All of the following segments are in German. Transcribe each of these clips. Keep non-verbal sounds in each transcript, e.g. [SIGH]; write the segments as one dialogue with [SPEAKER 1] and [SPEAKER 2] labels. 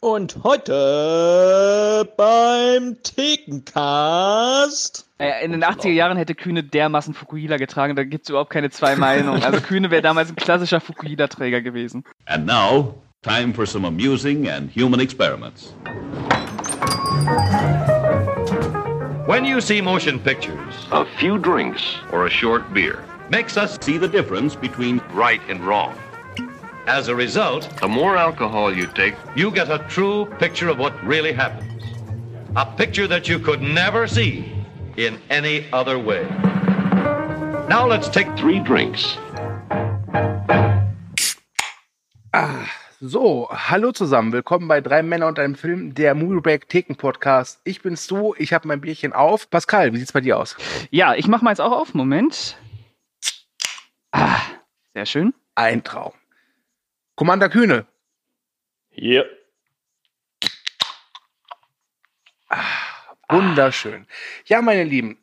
[SPEAKER 1] Und heute beim Thekencast.
[SPEAKER 2] In den 80er Jahren hätte Kühne dermaßen Fukuhila getragen, da gibt es überhaupt keine zwei [LAUGHS] Meinungen. Also Kühne wäre damals ein klassischer Fukuhila-Träger gewesen.
[SPEAKER 3] And now, time for some amusing and human experiments.
[SPEAKER 4] When you see motion pictures,
[SPEAKER 5] A few drinks
[SPEAKER 4] or a short beer makes us
[SPEAKER 3] See the difference between
[SPEAKER 4] right and wrong. As a result,
[SPEAKER 5] The more alcohol you take,
[SPEAKER 4] you get a true picture of what really happens. A picture that you could never see in any other way. Now let's take
[SPEAKER 5] three drinks.
[SPEAKER 6] So, hallo zusammen, willkommen bei Drei Männer und einem Film, der Movie Break Theken Podcast. Ich bin's du, ich habe mein Bierchen auf. Pascal, wie sieht's bei dir aus?
[SPEAKER 2] Ja, ich mache mal jetzt auch auf. Moment. Ah, sehr schön.
[SPEAKER 6] Ein Traum. Commander Kühne,
[SPEAKER 1] Hier.
[SPEAKER 6] wunderschön. Ja, meine Lieben,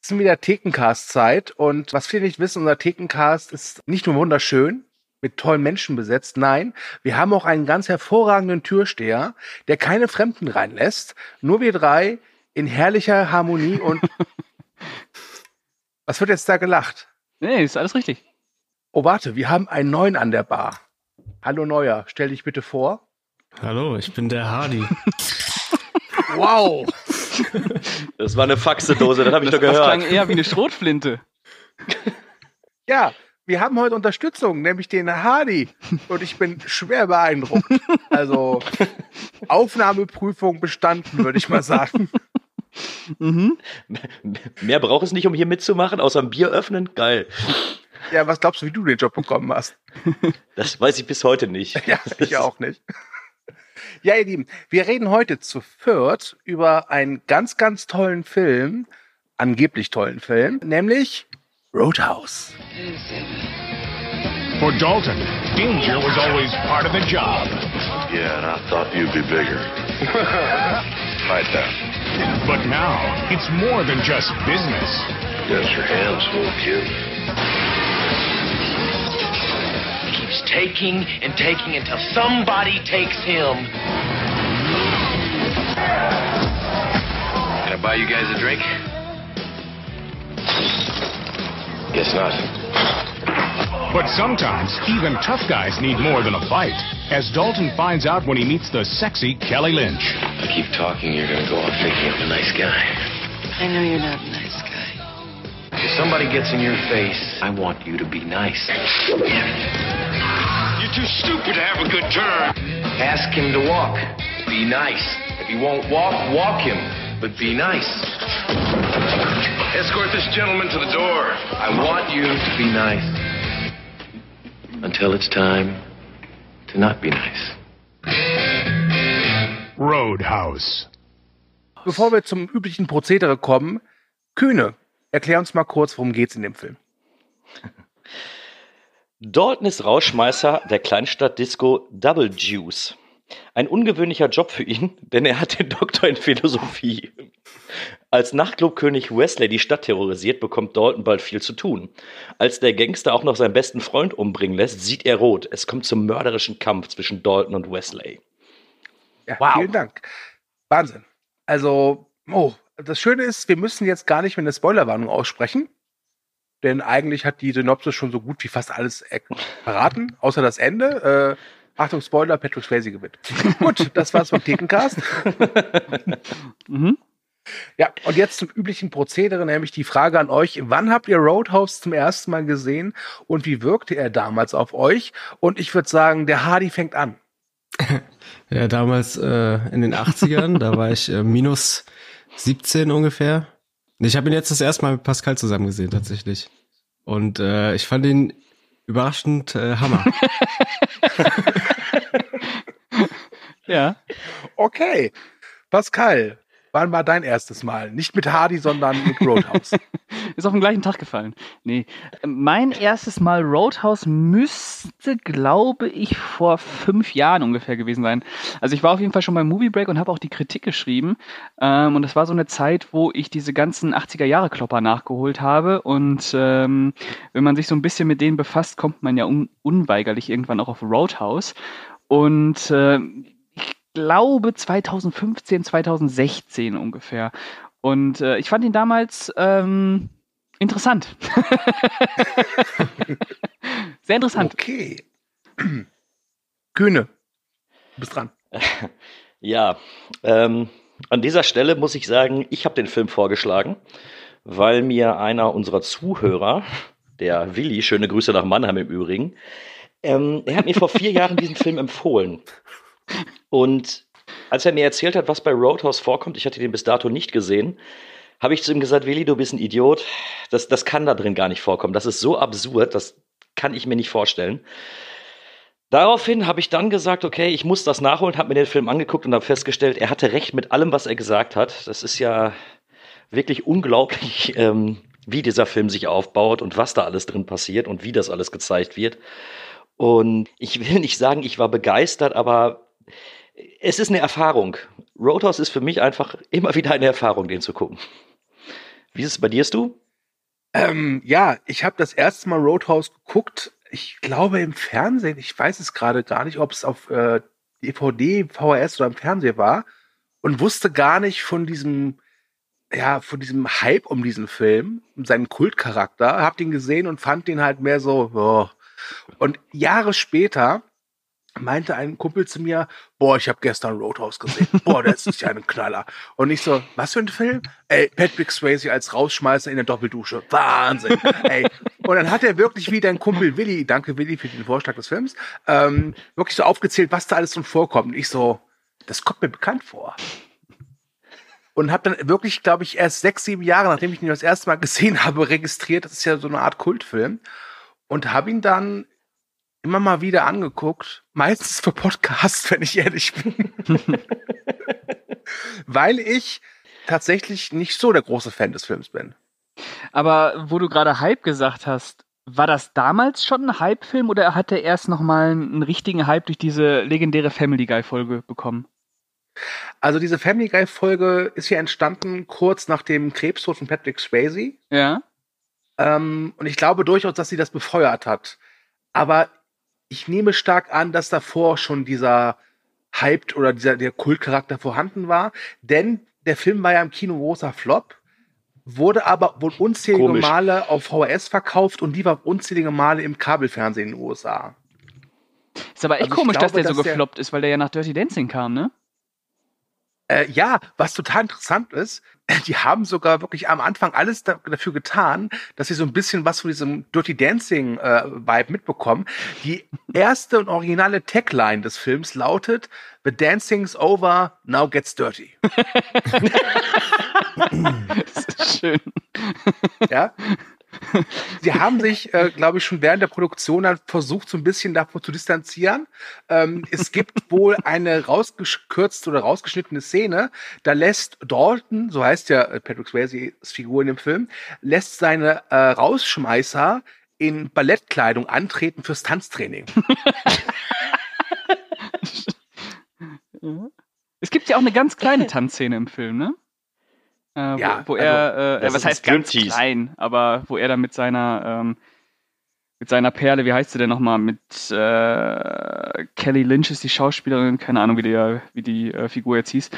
[SPEAKER 6] es ist wieder Thekencast-Zeit und was viele nicht wissen, unser Thekencast ist nicht nur wunderschön, mit tollen Menschen besetzt, nein, wir haben auch einen ganz hervorragenden Türsteher, der keine Fremden reinlässt, nur wir drei in herrlicher Harmonie und [LAUGHS] was wird jetzt da gelacht?
[SPEAKER 2] Nee, ist alles richtig.
[SPEAKER 6] Oh, warte, wir haben einen neuen an der Bar. Hallo Neuer, stell dich bitte vor.
[SPEAKER 7] Hallo, ich bin der Hardy. [LAUGHS]
[SPEAKER 6] Wow.
[SPEAKER 1] Das war eine Faxedose, das habe ich doch
[SPEAKER 2] Das
[SPEAKER 1] gehört.
[SPEAKER 2] klang eher wie eine Schrotflinte. [LAUGHS]
[SPEAKER 6] Ja, wir haben heute Unterstützung, nämlich den Hardy. Und ich bin schwer beeindruckt. Also Aufnahmeprüfung bestanden, würde ich mal sagen.
[SPEAKER 2] Mhm.
[SPEAKER 1] Mehr braucht es nicht, um hier mitzumachen, außer ein Bier öffnen. Geil.
[SPEAKER 6] Ja, was glaubst du, wie du den Job bekommen hast? [LAUGHS]
[SPEAKER 1] Das weiß ich bis heute nicht. [LAUGHS]
[SPEAKER 6] Ja, ich auch nicht. Ja, ihr Lieben, wir reden heute zu viert über einen ganz, ganz tollen Film, angeblich tollen Film, nämlich Roadhouse.
[SPEAKER 8] For Dalton, danger was always part of the job.
[SPEAKER 5] Yeah, and I thought you'd be bigger. [LAUGHS] Fight that.
[SPEAKER 8] But now, it's more than just business.
[SPEAKER 5] Got your hands full, kid.
[SPEAKER 9] Keeps taking and taking until somebody takes him. Can I buy you guys a drink?
[SPEAKER 5] Guess not.
[SPEAKER 8] But sometimes, even tough guys need more than a fight, as Dalton finds out when he meets the sexy Kelly Lynch.
[SPEAKER 5] I keep talking, you're gonna go off thinking I'm a nice guy.
[SPEAKER 9] I know you're not a nice guy. If somebody gets in your face, I want you to be nice.
[SPEAKER 5] You're too stupid to have a good turn.
[SPEAKER 9] Ask him to walk. Be nice. If he won't walk, walk him. But be nice.
[SPEAKER 5] Escort this gentleman to the door.
[SPEAKER 9] I want you to be nice. Until it's time to not be nice.
[SPEAKER 8] Roadhouse.
[SPEAKER 6] Bevor wir zum üblichen Prozedere kommen, Kühne, erklär uns mal kurz, worum geht's in dem Film.
[SPEAKER 1] Dalton ist Rauschmeißer der Kleinstadt-Disco Double Juice. Ein ungewöhnlicher Job für ihn, [LAUGHS] denn er hat den Doktor in Philosophie. Als Nachtclubkönig Wesley die Stadt terrorisiert, bekommt Dalton bald viel zu tun. Als der Gangster auch noch seinen besten Freund umbringen lässt, sieht er rot. Es kommt zum mörderischen Kampf zwischen Dalton und Wesley.
[SPEAKER 6] Ja,
[SPEAKER 2] Wow.
[SPEAKER 6] vielen Dank. Wahnsinn. Also, oh, das Schöne ist, wir müssen jetzt gar nicht mehr eine Spoilerwarnung aussprechen. Denn eigentlich hat die Synopsis schon so gut wie fast alles er- verraten, außer das Ende. Äh, Achtung, Spoiler, Patrick Swayze gewinnt. [LAUGHS] gut, das war's vom Thekencast.
[SPEAKER 2] Mhm.
[SPEAKER 6] Ja, und jetzt zum üblichen Prozedere, nämlich die Frage an euch. Wann habt ihr Roadhouse zum ersten Mal gesehen und wie wirkte er damals auf euch? Und ich würde sagen, der Hardy fängt an. [LAUGHS]
[SPEAKER 7] Ja, damals äh, in den 80ern, da war ich äh, minus 17 ungefähr. Ich habe ihn jetzt das erste Mal mit Pascal zusammen gesehen, tatsächlich. Und äh, ich fand ihn überraschend äh, Hammer. [LAUGHS]
[SPEAKER 2] Ja.
[SPEAKER 6] Okay. Pascal, wann war dein erstes Mal? Nicht mit Hardy, sondern mit Roadhouse. [LAUGHS]
[SPEAKER 2] Ist auf den gleichen Tag gefallen. Nee. Mein erstes Mal Roadhouse müsste, glaube ich, vor fünf Jahren ungefähr gewesen sein. Also ich war auf jeden Fall schon beim Movie Break und habe auch die Kritik geschrieben. Ähm, und das war so eine Zeit, wo ich diese ganzen 80er-Jahre-Klopper nachgeholt habe. Und ähm, wenn man sich so ein bisschen mit denen befasst, kommt man ja un unweigerlich irgendwann auch auf Roadhouse. Und äh, glaube 2015, 2016 ungefähr. Und äh, ich fand ihn damals ähm, interessant. [LAUGHS] Sehr interessant.
[SPEAKER 6] Okay. [CLEARS THROAT] Kühne, du bist dran. [LAUGHS]
[SPEAKER 1] Ja, ähm, an dieser Stelle muss ich sagen, ich habe den Film vorgeschlagen, weil mir einer unserer Zuhörer, der Willi, schöne Grüße nach Mannheim im Übrigen, ähm, er hat mir vor vier [LAUGHS] Jahren diesen Film empfohlen. Und als er mir erzählt hat, was bei Roadhouse vorkommt, ich hatte den bis dato nicht gesehen, habe ich zu ihm gesagt, Willi, du bist ein Idiot. Das, das kann da drin gar nicht vorkommen. Das ist so absurd, das kann ich mir nicht vorstellen. Daraufhin habe ich dann gesagt, okay, ich muss das nachholen, habe mir den Film angeguckt und habe festgestellt, er hatte recht mit allem, was er gesagt hat. Das ist ja wirklich unglaublich, ähm, wie dieser Film sich aufbaut und was da alles drin passiert und wie das alles gezeigt wird. Und ich will nicht sagen, ich war begeistert, aber es ist eine Erfahrung. Roadhouse ist für mich einfach immer wieder eine Erfahrung, den zu gucken. Wie ist es bei dir, du?
[SPEAKER 6] Ähm, ja, ich habe das erste Mal Roadhouse geguckt. Ich glaube im Fernsehen. Ich weiß es gerade gar nicht, ob es auf äh, DVD, VHS oder im Fernsehen war und wusste gar nicht von diesem ja, von diesem Hype um diesen Film, um seinen Kultcharakter, hab den gesehen und fand den halt mehr so, oh. Und Jahre später meinte ein Kumpel zu mir, boah, ich habe gestern Roadhouse gesehen. Boah, das ist ja ein Knaller. Und ich so, was für ein Film? Ey, Patrick Swayze als Rausschmeißer in der Doppeldusche. Wahnsinn. Ey. Und dann hat er wirklich wie dein Kumpel Willi, danke Willi für den Vorschlag des Films, ähm, wirklich so aufgezählt, was da alles drin vorkommt. Und ich so, das kommt mir bekannt vor. Und habe dann wirklich, glaube ich, erst sechs, sieben Jahre, nachdem ich ihn das erste Mal gesehen [LAUGHS] habe, registriert, das ist ja so eine Art Kultfilm. Und habe ihn dann immer mal wieder angeguckt, meistens für Podcasts, [LAUGHS] wenn ich ehrlich bin. Weil ich tatsächlich nicht so der große Fan des Films bin.
[SPEAKER 2] Aber wo du gerade Hype gesagt hast, war das damals schon ein Hype-Film oder hat er erst nochmal einen richtigen Hype durch diese legendäre Family Guy-Folge bekommen?
[SPEAKER 6] Also diese Family Guy-Folge ist ja entstanden kurz nach dem Krebstod von Patrick Swayze.
[SPEAKER 2] Ja.
[SPEAKER 6] Ähm, und ich glaube durchaus, dass sie das befeuert hat. Aber ich nehme stark an, dass davor schon dieser Hyped oder dieser der Kultcharakter vorhanden war, denn der Film war ja im Kino großer Flop, wurde aber wohl unzählige
[SPEAKER 1] Komisch.
[SPEAKER 6] Male auf VHS verkauft und lief auch unzählige Male im Kabelfernsehen in den USA.
[SPEAKER 2] Ist aber echt
[SPEAKER 6] Also
[SPEAKER 2] komisch, dass
[SPEAKER 6] glaube,
[SPEAKER 2] der so
[SPEAKER 6] dass der-
[SPEAKER 2] gefloppt ist, weil der ja nach Dirty Dancing kam, ne?
[SPEAKER 6] Äh, ja, was total interessant ist, die haben sogar wirklich am Anfang alles da, dafür getan, dass sie so ein bisschen was von diesem Dirty Dancing äh, Vibe mitbekommen. Die erste und originale Tagline des Films lautet: The dancing's over, now gets dirty. [LAUGHS]
[SPEAKER 2] Das ist schön.
[SPEAKER 6] Ja. Sie haben sich, äh, glaube ich, schon während der Produktion dann versucht, so ein bisschen davon zu distanzieren. Ähm, es gibt [LAUGHS] wohl eine rausgekürzte oder rausgeschnittene Szene, da lässt Dalton, so heißt ja äh, Patrick Swayze's Figur in dem Film, lässt seine äh, Rausschmeißer in Ballettkleidung antreten fürs Tanztraining. [LAUGHS]
[SPEAKER 2] Es gibt ja auch eine ganz kleine [LAUGHS] Tanzszene im Film, ne? Äh,
[SPEAKER 6] Ja,
[SPEAKER 2] wo, wo
[SPEAKER 6] also,
[SPEAKER 2] er, äh,
[SPEAKER 1] das
[SPEAKER 2] was heißt ganz
[SPEAKER 1] Striptease.
[SPEAKER 2] klein, aber wo er dann mit seiner, ähm, mit seiner Perle, wie heißt sie denn nochmal, mit äh, Kelly Lynch ist die Schauspielerin, keine Ahnung, wie die, wie die äh, Figur jetzt hieß,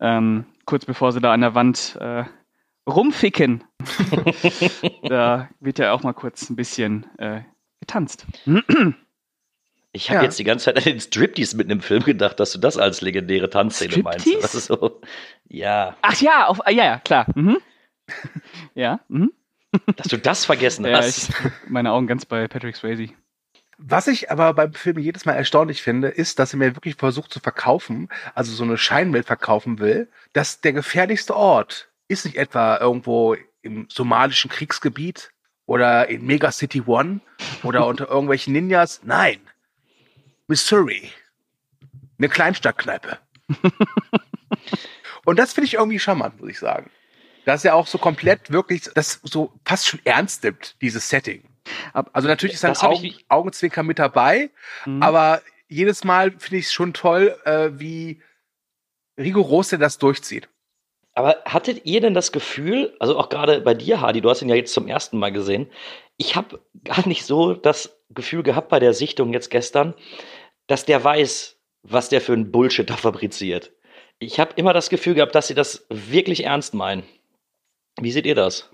[SPEAKER 2] ähm, kurz bevor sie da an der Wand äh, rumficken. [LAUGHS] da wird ja auch mal kurz ein bisschen äh, getanzt. [CLEARS THROAT]
[SPEAKER 1] Ich habe
[SPEAKER 6] Ja.
[SPEAKER 1] jetzt die ganze Zeit an den Striptease mitten im Film gedacht, dass du das als legendäre Tanzszene meinst.
[SPEAKER 2] Striptease?
[SPEAKER 1] Das ist so, ja,
[SPEAKER 2] Ach ja, auf, ah, ja, ja, klar. Mhm. ja, mhm.
[SPEAKER 1] dass du das vergessen
[SPEAKER 2] ja
[SPEAKER 1] hast.
[SPEAKER 2] ich, meine Augen ganz bei Patrick Swayze.
[SPEAKER 6] Was ich aber beim Film jedes Mal erstaunlich finde, ist, dass er mir wirklich versucht zu verkaufen, also so eine Scheinwelt verkaufen will, dass der gefährlichste Ort ist nicht etwa irgendwo im somalischen Kriegsgebiet oder in Mega City One oder unter irgendwelchen Ninjas. Nein. Missouri. Eine Kleinstadtkneipe. [LAUGHS] Und das finde ich irgendwie charmant, muss ich sagen. Dass er auch so komplett wirklich, das so fast schon ernst nimmt, dieses Setting. Also natürlich ist ein
[SPEAKER 1] hab ich
[SPEAKER 6] Augen, Augenzwinker mit dabei,
[SPEAKER 2] Mhm.
[SPEAKER 6] aber jedes Mal finde ich es schon toll, äh, wie rigoros er das durchzieht.
[SPEAKER 1] Aber hattet ihr denn das Gefühl, also auch gerade bei dir, Hardy, du hast ihn ja jetzt zum ersten Mal gesehen, ich habe gar nicht so das Gefühl gehabt bei der Sichtung jetzt gestern, dass der weiß, was der für ein Bullshit da fabriziert. Ich habe immer das Gefühl gehabt, dass sie das wirklich ernst meinen. Wie seht ihr das?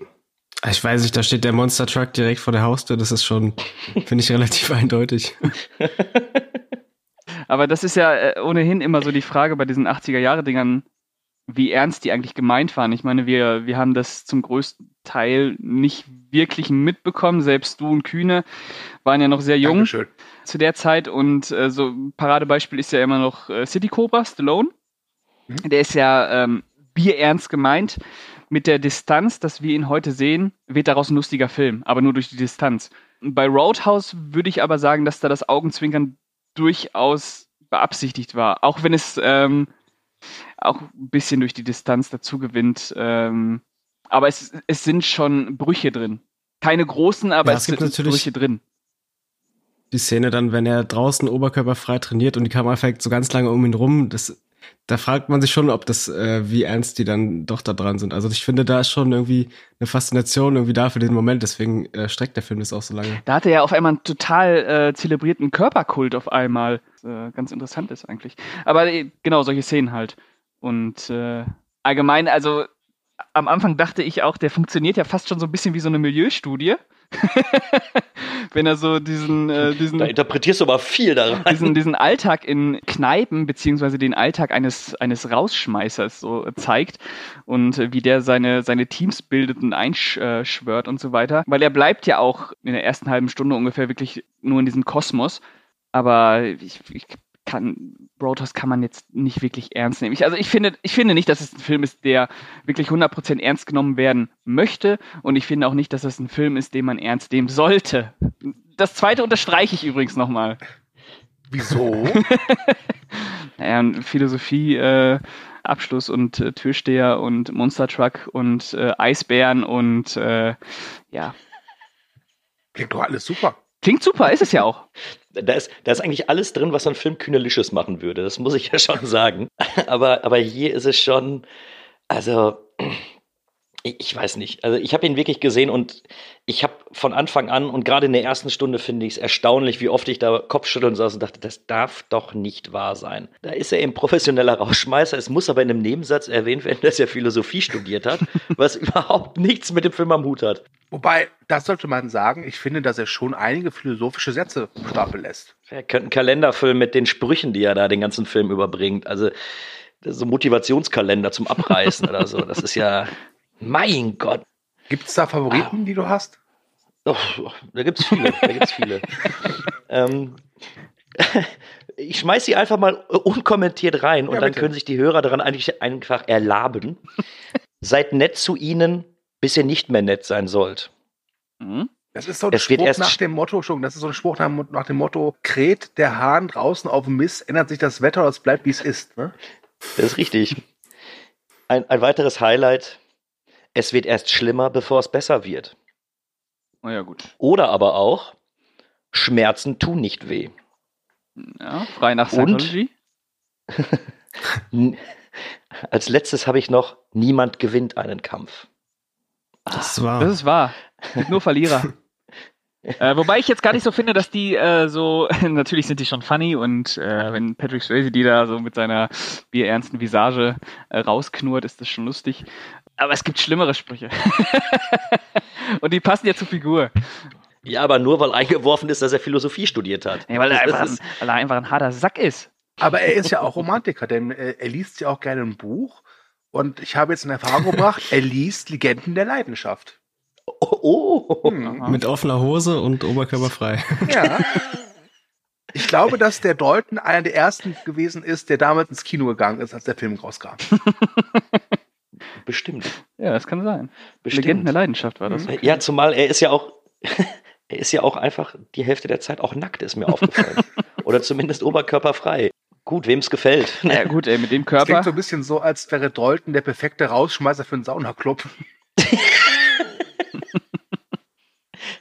[SPEAKER 7] Ich weiß nicht, da steht der Monster Truck direkt vor der Haustür. Das ist schon, finde ich, [LAUGHS] relativ eindeutig.
[SPEAKER 2] Aber das ist ja äh, ohnehin immer so die Frage bei diesen 80er-Jahre-Dingern, wie ernst die eigentlich gemeint waren. Ich meine, wir, wir haben das zum größten Teil nicht wirklich mitbekommen. Selbst du und Kühne waren ja noch sehr jung
[SPEAKER 6] Dankeschön.
[SPEAKER 2] zu der Zeit. Und äh, so ein Paradebeispiel ist ja immer noch äh, City Cobra, Stallone.
[SPEAKER 6] Mhm.
[SPEAKER 2] Der ist ja ähm, bierernst gemeint. Mit der Distanz, dass wir ihn heute sehen, wird daraus ein lustiger Film, aber nur durch die Distanz. Bei Roadhouse würde ich aber sagen, dass da das Augenzwinkern durchaus beabsichtigt war. Auch wenn es ähm, auch ein bisschen durch die Distanz dazu gewinnt. Ähm, aber es, es sind schon Brüche drin. Keine großen, aber
[SPEAKER 7] Ja,
[SPEAKER 2] es,
[SPEAKER 7] es gibt
[SPEAKER 2] sind
[SPEAKER 7] natürlich-
[SPEAKER 2] Brüche drin.
[SPEAKER 7] Die Szene dann, wenn er draußen oberkörperfrei trainiert und die Kamera fällt so ganz lange um ihn rum, das, da fragt man sich schon, ob das, äh, wie ernst die dann doch da dran sind. Also ich finde, da ist schon irgendwie eine Faszination irgendwie da für den Moment, deswegen äh, streckt der Film das auch so lange.
[SPEAKER 2] Da hat er ja auf einmal einen total äh, zelebrierten Körperkult auf einmal. Äh, ganz interessant ist eigentlich. Aber äh, genau, solche Szenen halt. Und äh, allgemein, also am Anfang dachte ich auch, der funktioniert ja fast schon so ein bisschen wie so eine Milieustudie. [LAUGHS] Wenn er so diesen, äh, diesen
[SPEAKER 1] Da interpretierst du aber viel da rein.
[SPEAKER 2] diesen, diesen Alltag in Kneipen, beziehungsweise den Alltag eines, eines Rausschmeißers so zeigt und äh, wie der seine, seine Teams bildet und einschwört und so weiter. Weil er bleibt ja auch in der ersten halben Stunde ungefähr wirklich nur in diesem Kosmos. Aber ich, ich kann, Roadhouse kann man jetzt nicht wirklich ernst nehmen. Ich, also ich finde, ich finde nicht, dass es ein Film ist, der wirklich 100% ernst genommen werden möchte. Und ich finde auch nicht, dass es ein Film ist, den man ernst nehmen sollte. Das zweite unterstreiche ich übrigens nochmal.
[SPEAKER 6] Wieso? [LAUGHS]
[SPEAKER 2] Naja, Philosophie, äh, Abschluss und äh, Türsteher und Monster Truck und äh, Eisbären und äh, ja.
[SPEAKER 6] Klingt doch alles super.
[SPEAKER 2] Klingt super, ist es ja auch. [LAUGHS]
[SPEAKER 1] Da ist, da ist eigentlich alles drin, was ein Film Kühnelisches machen würde. Das muss ich ja schon sagen. [LAUGHS] Aber, aber hier ist es schon, also, ich, weiß nicht. Also, ich habe ihn wirklich gesehen und ich habe von Anfang an und gerade in der ersten Stunde finde ich es erstaunlich, wie oft ich da Kopfschütteln saß und dachte, das darf doch nicht wahr sein. Da ist er eben professioneller Rauschmeißer. Es muss aber in einem Nebensatz erwähnt werden, dass er Philosophie studiert hat, [LAUGHS] was überhaupt nichts mit dem Film am Hut hat.
[SPEAKER 6] Wobei, das sollte man sagen, ich finde, dass er schon einige philosophische Sätze stapeln lässt.
[SPEAKER 1] Er könnte einen Kalender füllen mit den Sprüchen, die er da den ganzen Film überbringt. Also so Motivationskalender zum Abreißen oder so. Das ist ja, [LAUGHS] mein Gott.
[SPEAKER 6] Gibt es da Favoriten, die du hast?
[SPEAKER 1] Oh, da gibt's viele, da gibt's viele. [LAUGHS] ähm, [LAUGHS] ich schmeiß sie einfach mal unkommentiert rein und
[SPEAKER 6] Ja,
[SPEAKER 1] dann
[SPEAKER 6] bitte.
[SPEAKER 1] können sich die Hörer daran eigentlich einfach erlaben. [LAUGHS] Seid nett zu ihnen, bis ihr nicht mehr nett sein sollt.
[SPEAKER 2] Mhm.
[SPEAKER 6] Das ist so ein
[SPEAKER 1] Es wird
[SPEAKER 6] Spruch
[SPEAKER 1] erst-
[SPEAKER 6] nach dem Motto, schon, das ist so ein Spruch nach, nach dem Motto, kräht der Hahn draußen auf dem Mist, ändert sich das Wetter oder es bleibt, wie es ist. Ne?
[SPEAKER 1] Das ist richtig. Ein, ein weiteres Highlight. Es wird erst schlimmer, bevor es besser wird.
[SPEAKER 2] Oh ja, gut.
[SPEAKER 1] Oder aber auch, Schmerzen tun nicht weh.
[SPEAKER 2] Ja, frei nach
[SPEAKER 1] Und?
[SPEAKER 2] Scientology. [LAUGHS]
[SPEAKER 1] N- Als letztes habe ich noch, niemand gewinnt einen Kampf.
[SPEAKER 7] Das war.
[SPEAKER 2] Das ist wahr. Nur Verlierer. [LAUGHS] äh, wobei ich jetzt gar nicht so finde, dass die äh, so, [LAUGHS] natürlich sind die schon funny und äh, wenn Patrick Swayze die da so mit seiner bierernsten Visage äh, rausknurrt, ist das schon lustig. Aber es gibt schlimmere Sprüche. [LAUGHS] und die passen ja zur Figur.
[SPEAKER 1] Ja, aber nur weil eingeworfen ist, dass er Philosophie studiert hat.
[SPEAKER 2] Nee, weil, er einfach, ein, weil er einfach ein harter Sack ist.
[SPEAKER 6] Aber er ist ja auch Romantiker, denn äh, er liest ja auch gerne ein Buch. Und ich habe jetzt in Erfahrung gebracht, er liest Legenden der Leidenschaft.
[SPEAKER 1] Oh, oh.
[SPEAKER 6] Hm.
[SPEAKER 7] Mit offener Hose und oberkörperfrei.
[SPEAKER 6] Ja. [LAUGHS] Ich glaube, dass der Dalton einer der ersten gewesen ist, der damals ins Kino gegangen ist, als der Film rauskam. [LAUGHS]
[SPEAKER 1] bestimmt.
[SPEAKER 2] Ja, das kann sein.
[SPEAKER 1] bestimmt.
[SPEAKER 2] Legenden der Leidenschaft war das.
[SPEAKER 1] Ja, zumal er ist ja auch, [LAUGHS] er ist ja auch einfach die Hälfte der Zeit auch nackt, ist mir aufgefallen. Oder zumindest oberkörperfrei. Gut, wem es gefällt.
[SPEAKER 2] Ja, gut, ey, mit dem
[SPEAKER 6] Das klingt
[SPEAKER 2] Körper.
[SPEAKER 6] so ein bisschen so, als wäre Dalton der perfekte Rausschmeißer für einen Saunaclub.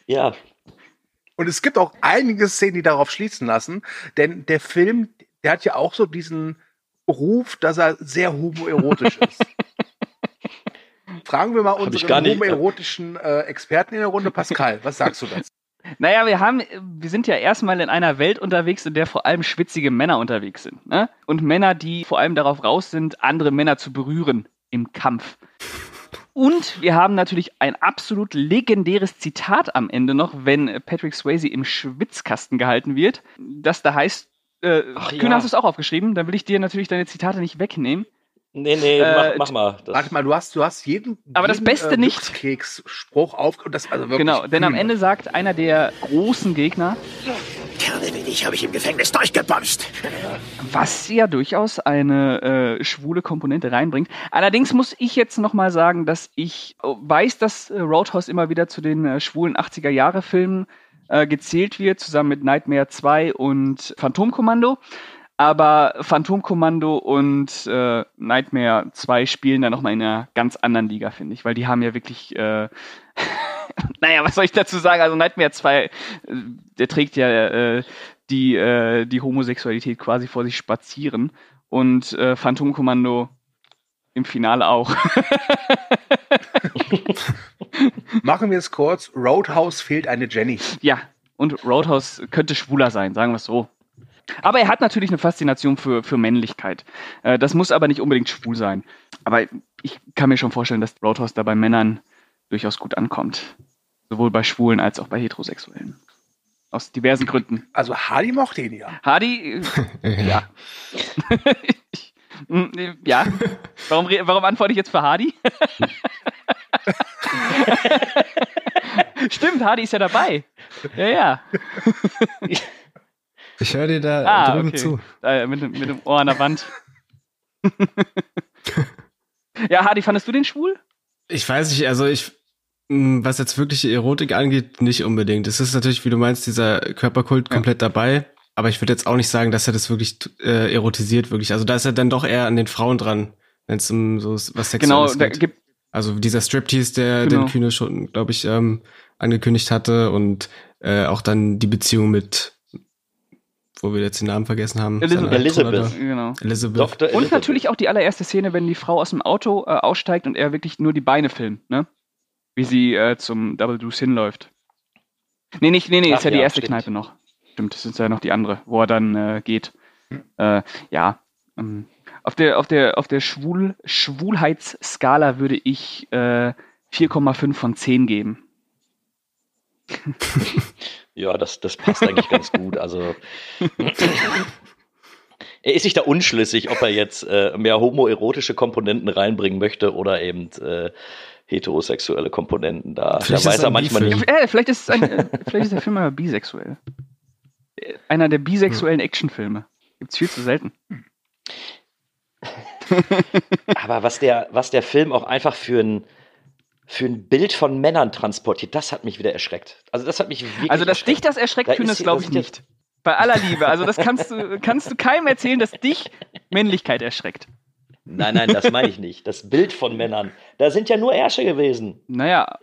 [SPEAKER 1] Ja,
[SPEAKER 6] Und es gibt auch einige Szenen, die darauf schließen lassen, denn der Film, der hat ja auch so diesen Ruf, dass er sehr homoerotisch ist. [LAUGHS] Fragen wir mal unseren homoerotischen äh, Experten in der Runde, Pascal, was sagst du dazu?
[SPEAKER 2] Naja, wir haben, wir sind ja erstmal in einer Welt unterwegs, in der vor allem schwitzige Männer unterwegs sind. Ne? Und Männer, die vor allem darauf raus sind, andere Männer zu berühren im Kampf. Und wir haben natürlich ein absolut legendäres Zitat am Ende noch, wenn Patrick Swayze im Schwitzkasten gehalten wird. Das da heißt, äh,
[SPEAKER 1] Ach ja.
[SPEAKER 2] Kühn, hast du es auch aufgeschrieben? Dann will ich dir natürlich deine Zitate nicht wegnehmen.
[SPEAKER 1] Nee, nee,
[SPEAKER 2] Äh,
[SPEAKER 1] mach, mach mal. Das,
[SPEAKER 6] Warte mal, du hast, du hast jeden,
[SPEAKER 2] Aber das
[SPEAKER 6] jeden, äh,
[SPEAKER 2] Beste nicht.
[SPEAKER 6] Keks-Spruch auf, das, also wirklich
[SPEAKER 2] Genau, denn am. Ende sagt einer der großen Gegner,
[SPEAKER 10] Kerle wie dich habe ich im Gefängnis durchgebomst.
[SPEAKER 2] was ja durchaus eine äh, schwule Komponente reinbringt. Allerdings muss ich jetzt nochmal sagen, dass ich äh, weiß, dass äh, Roadhouse immer wieder zu den äh, schwulen 80er-Jahre-Filmen äh, gezählt wird, zusammen mit Nightmare 2 und Phantomkommando. Aber Phantomkommando und äh, Nightmare 2 spielen da nochmal in einer ganz anderen Liga, finde ich, weil die haben ja wirklich, äh, [LAUGHS] naja, was soll ich dazu sagen? Also Nightmare 2, äh, der trägt ja äh, die, äh, die Homosexualität quasi vor sich spazieren und äh, Phantomkommando im Finale auch. [LAUGHS]
[SPEAKER 6] Machen wir es kurz. Roadhouse fehlt eine Jenny.
[SPEAKER 2] ja, und Roadhouse könnte schwuler sein, sagen wir es so. Aber er hat natürlich eine Faszination für, für Männlichkeit. Äh, das muss aber nicht unbedingt schwul sein. Aber ich kann mir schon vorstellen, dass Roadhouse da bei Männern durchaus gut ankommt. Sowohl bei Schwulen als auch bei Heterosexuellen. Aus diversen Gründen.
[SPEAKER 6] Also Hardy mochte ihn ja.
[SPEAKER 2] Hardy, [LAUGHS] ja. Ich- [LAUGHS] ja. Warum, warum antworte ich jetzt für Hardy? [LAUGHS] Stimmt, Hardy ist ja dabei. Ja, ja.
[SPEAKER 7] Ich höre dir da
[SPEAKER 2] Ah,
[SPEAKER 7] drüben
[SPEAKER 2] okay.
[SPEAKER 7] zu.
[SPEAKER 2] Äh, mit, dem- mit dem Ohr an der Wand. ja, Hardy, fandest du den schwul?
[SPEAKER 7] Ich weiß nicht, also ich, was jetzt wirkliche Erotik angeht, nicht unbedingt. Es ist natürlich, wie du meinst, dieser Körperkult komplett dabei. Aber ich würde jetzt auch nicht sagen, dass er das wirklich äh, erotisiert, wirklich. Also da ist er dann doch eher an den Frauen dran, wenn es um so was
[SPEAKER 2] Genau,
[SPEAKER 7] Sexuelles
[SPEAKER 2] da
[SPEAKER 7] geht.
[SPEAKER 2] gibt
[SPEAKER 7] Also dieser Striptease, der
[SPEAKER 2] Genau.
[SPEAKER 7] den Kühne schon, glaube ich, ähm, angekündigt hatte und äh, auch dann die Beziehung mit, wo wir jetzt den Namen vergessen haben.
[SPEAKER 2] Elizabeth.
[SPEAKER 1] Elizabeth.
[SPEAKER 2] Genau.
[SPEAKER 7] Elizabeth.
[SPEAKER 1] Dr.
[SPEAKER 2] Und
[SPEAKER 1] Elizabeth.
[SPEAKER 2] natürlich auch die allererste Szene, wenn die Frau aus dem Auto äh, aussteigt und er wirklich nur die Beine filmt, ne? Wie sie äh, zum Double Deuce hinläuft. Nee, nicht, nee, nee,
[SPEAKER 1] Ach
[SPEAKER 2] ist ja, die
[SPEAKER 1] ja,
[SPEAKER 2] erste
[SPEAKER 1] stimmt.
[SPEAKER 2] Kneipe noch. Stimmt, das ist ja noch die andere, wo er dann äh, geht. Äh, ja. Ähm, auf der, auf der, auf der Schwul Schwulheitsskala würde ich äh, 4,5 von 10 geben. [LAUGHS]
[SPEAKER 1] Ja, das, das passt eigentlich ganz gut. Also er ist sich da unschlüssig, ob er jetzt äh, mehr homoerotische Komponenten reinbringen möchte oder eben äh, heterosexuelle Komponenten. Da, da
[SPEAKER 7] Vielleicht ist
[SPEAKER 1] weiß
[SPEAKER 7] es
[SPEAKER 1] er manchmal nicht.
[SPEAKER 2] Äh, vielleicht, ist es ein, äh, vielleicht ist der Film aber bisexuell. Äh, Einer der bisexuellen Actionfilme. Gibt's viel zu selten. [LAUGHS]
[SPEAKER 1] Aber was der, was der Film auch einfach für ein, für ein Bild von Männern transportiert, das hat mich wieder erschreckt. Also das hat mich wirklich
[SPEAKER 2] Also, dass
[SPEAKER 1] erschreckt.
[SPEAKER 2] dich das erschreckt,
[SPEAKER 1] Da
[SPEAKER 2] Kühn,
[SPEAKER 1] ist
[SPEAKER 2] das
[SPEAKER 1] hier-
[SPEAKER 2] glaube ich nicht. Bei aller Liebe. Also, das kannst du, kannst du keinem erzählen, dass dich Männlichkeit erschreckt.
[SPEAKER 1] Nein, nein, das meine ich nicht. Das Bild von [LAUGHS] Männern. Da sind ja nur Ärsche gewesen.
[SPEAKER 2] Naja,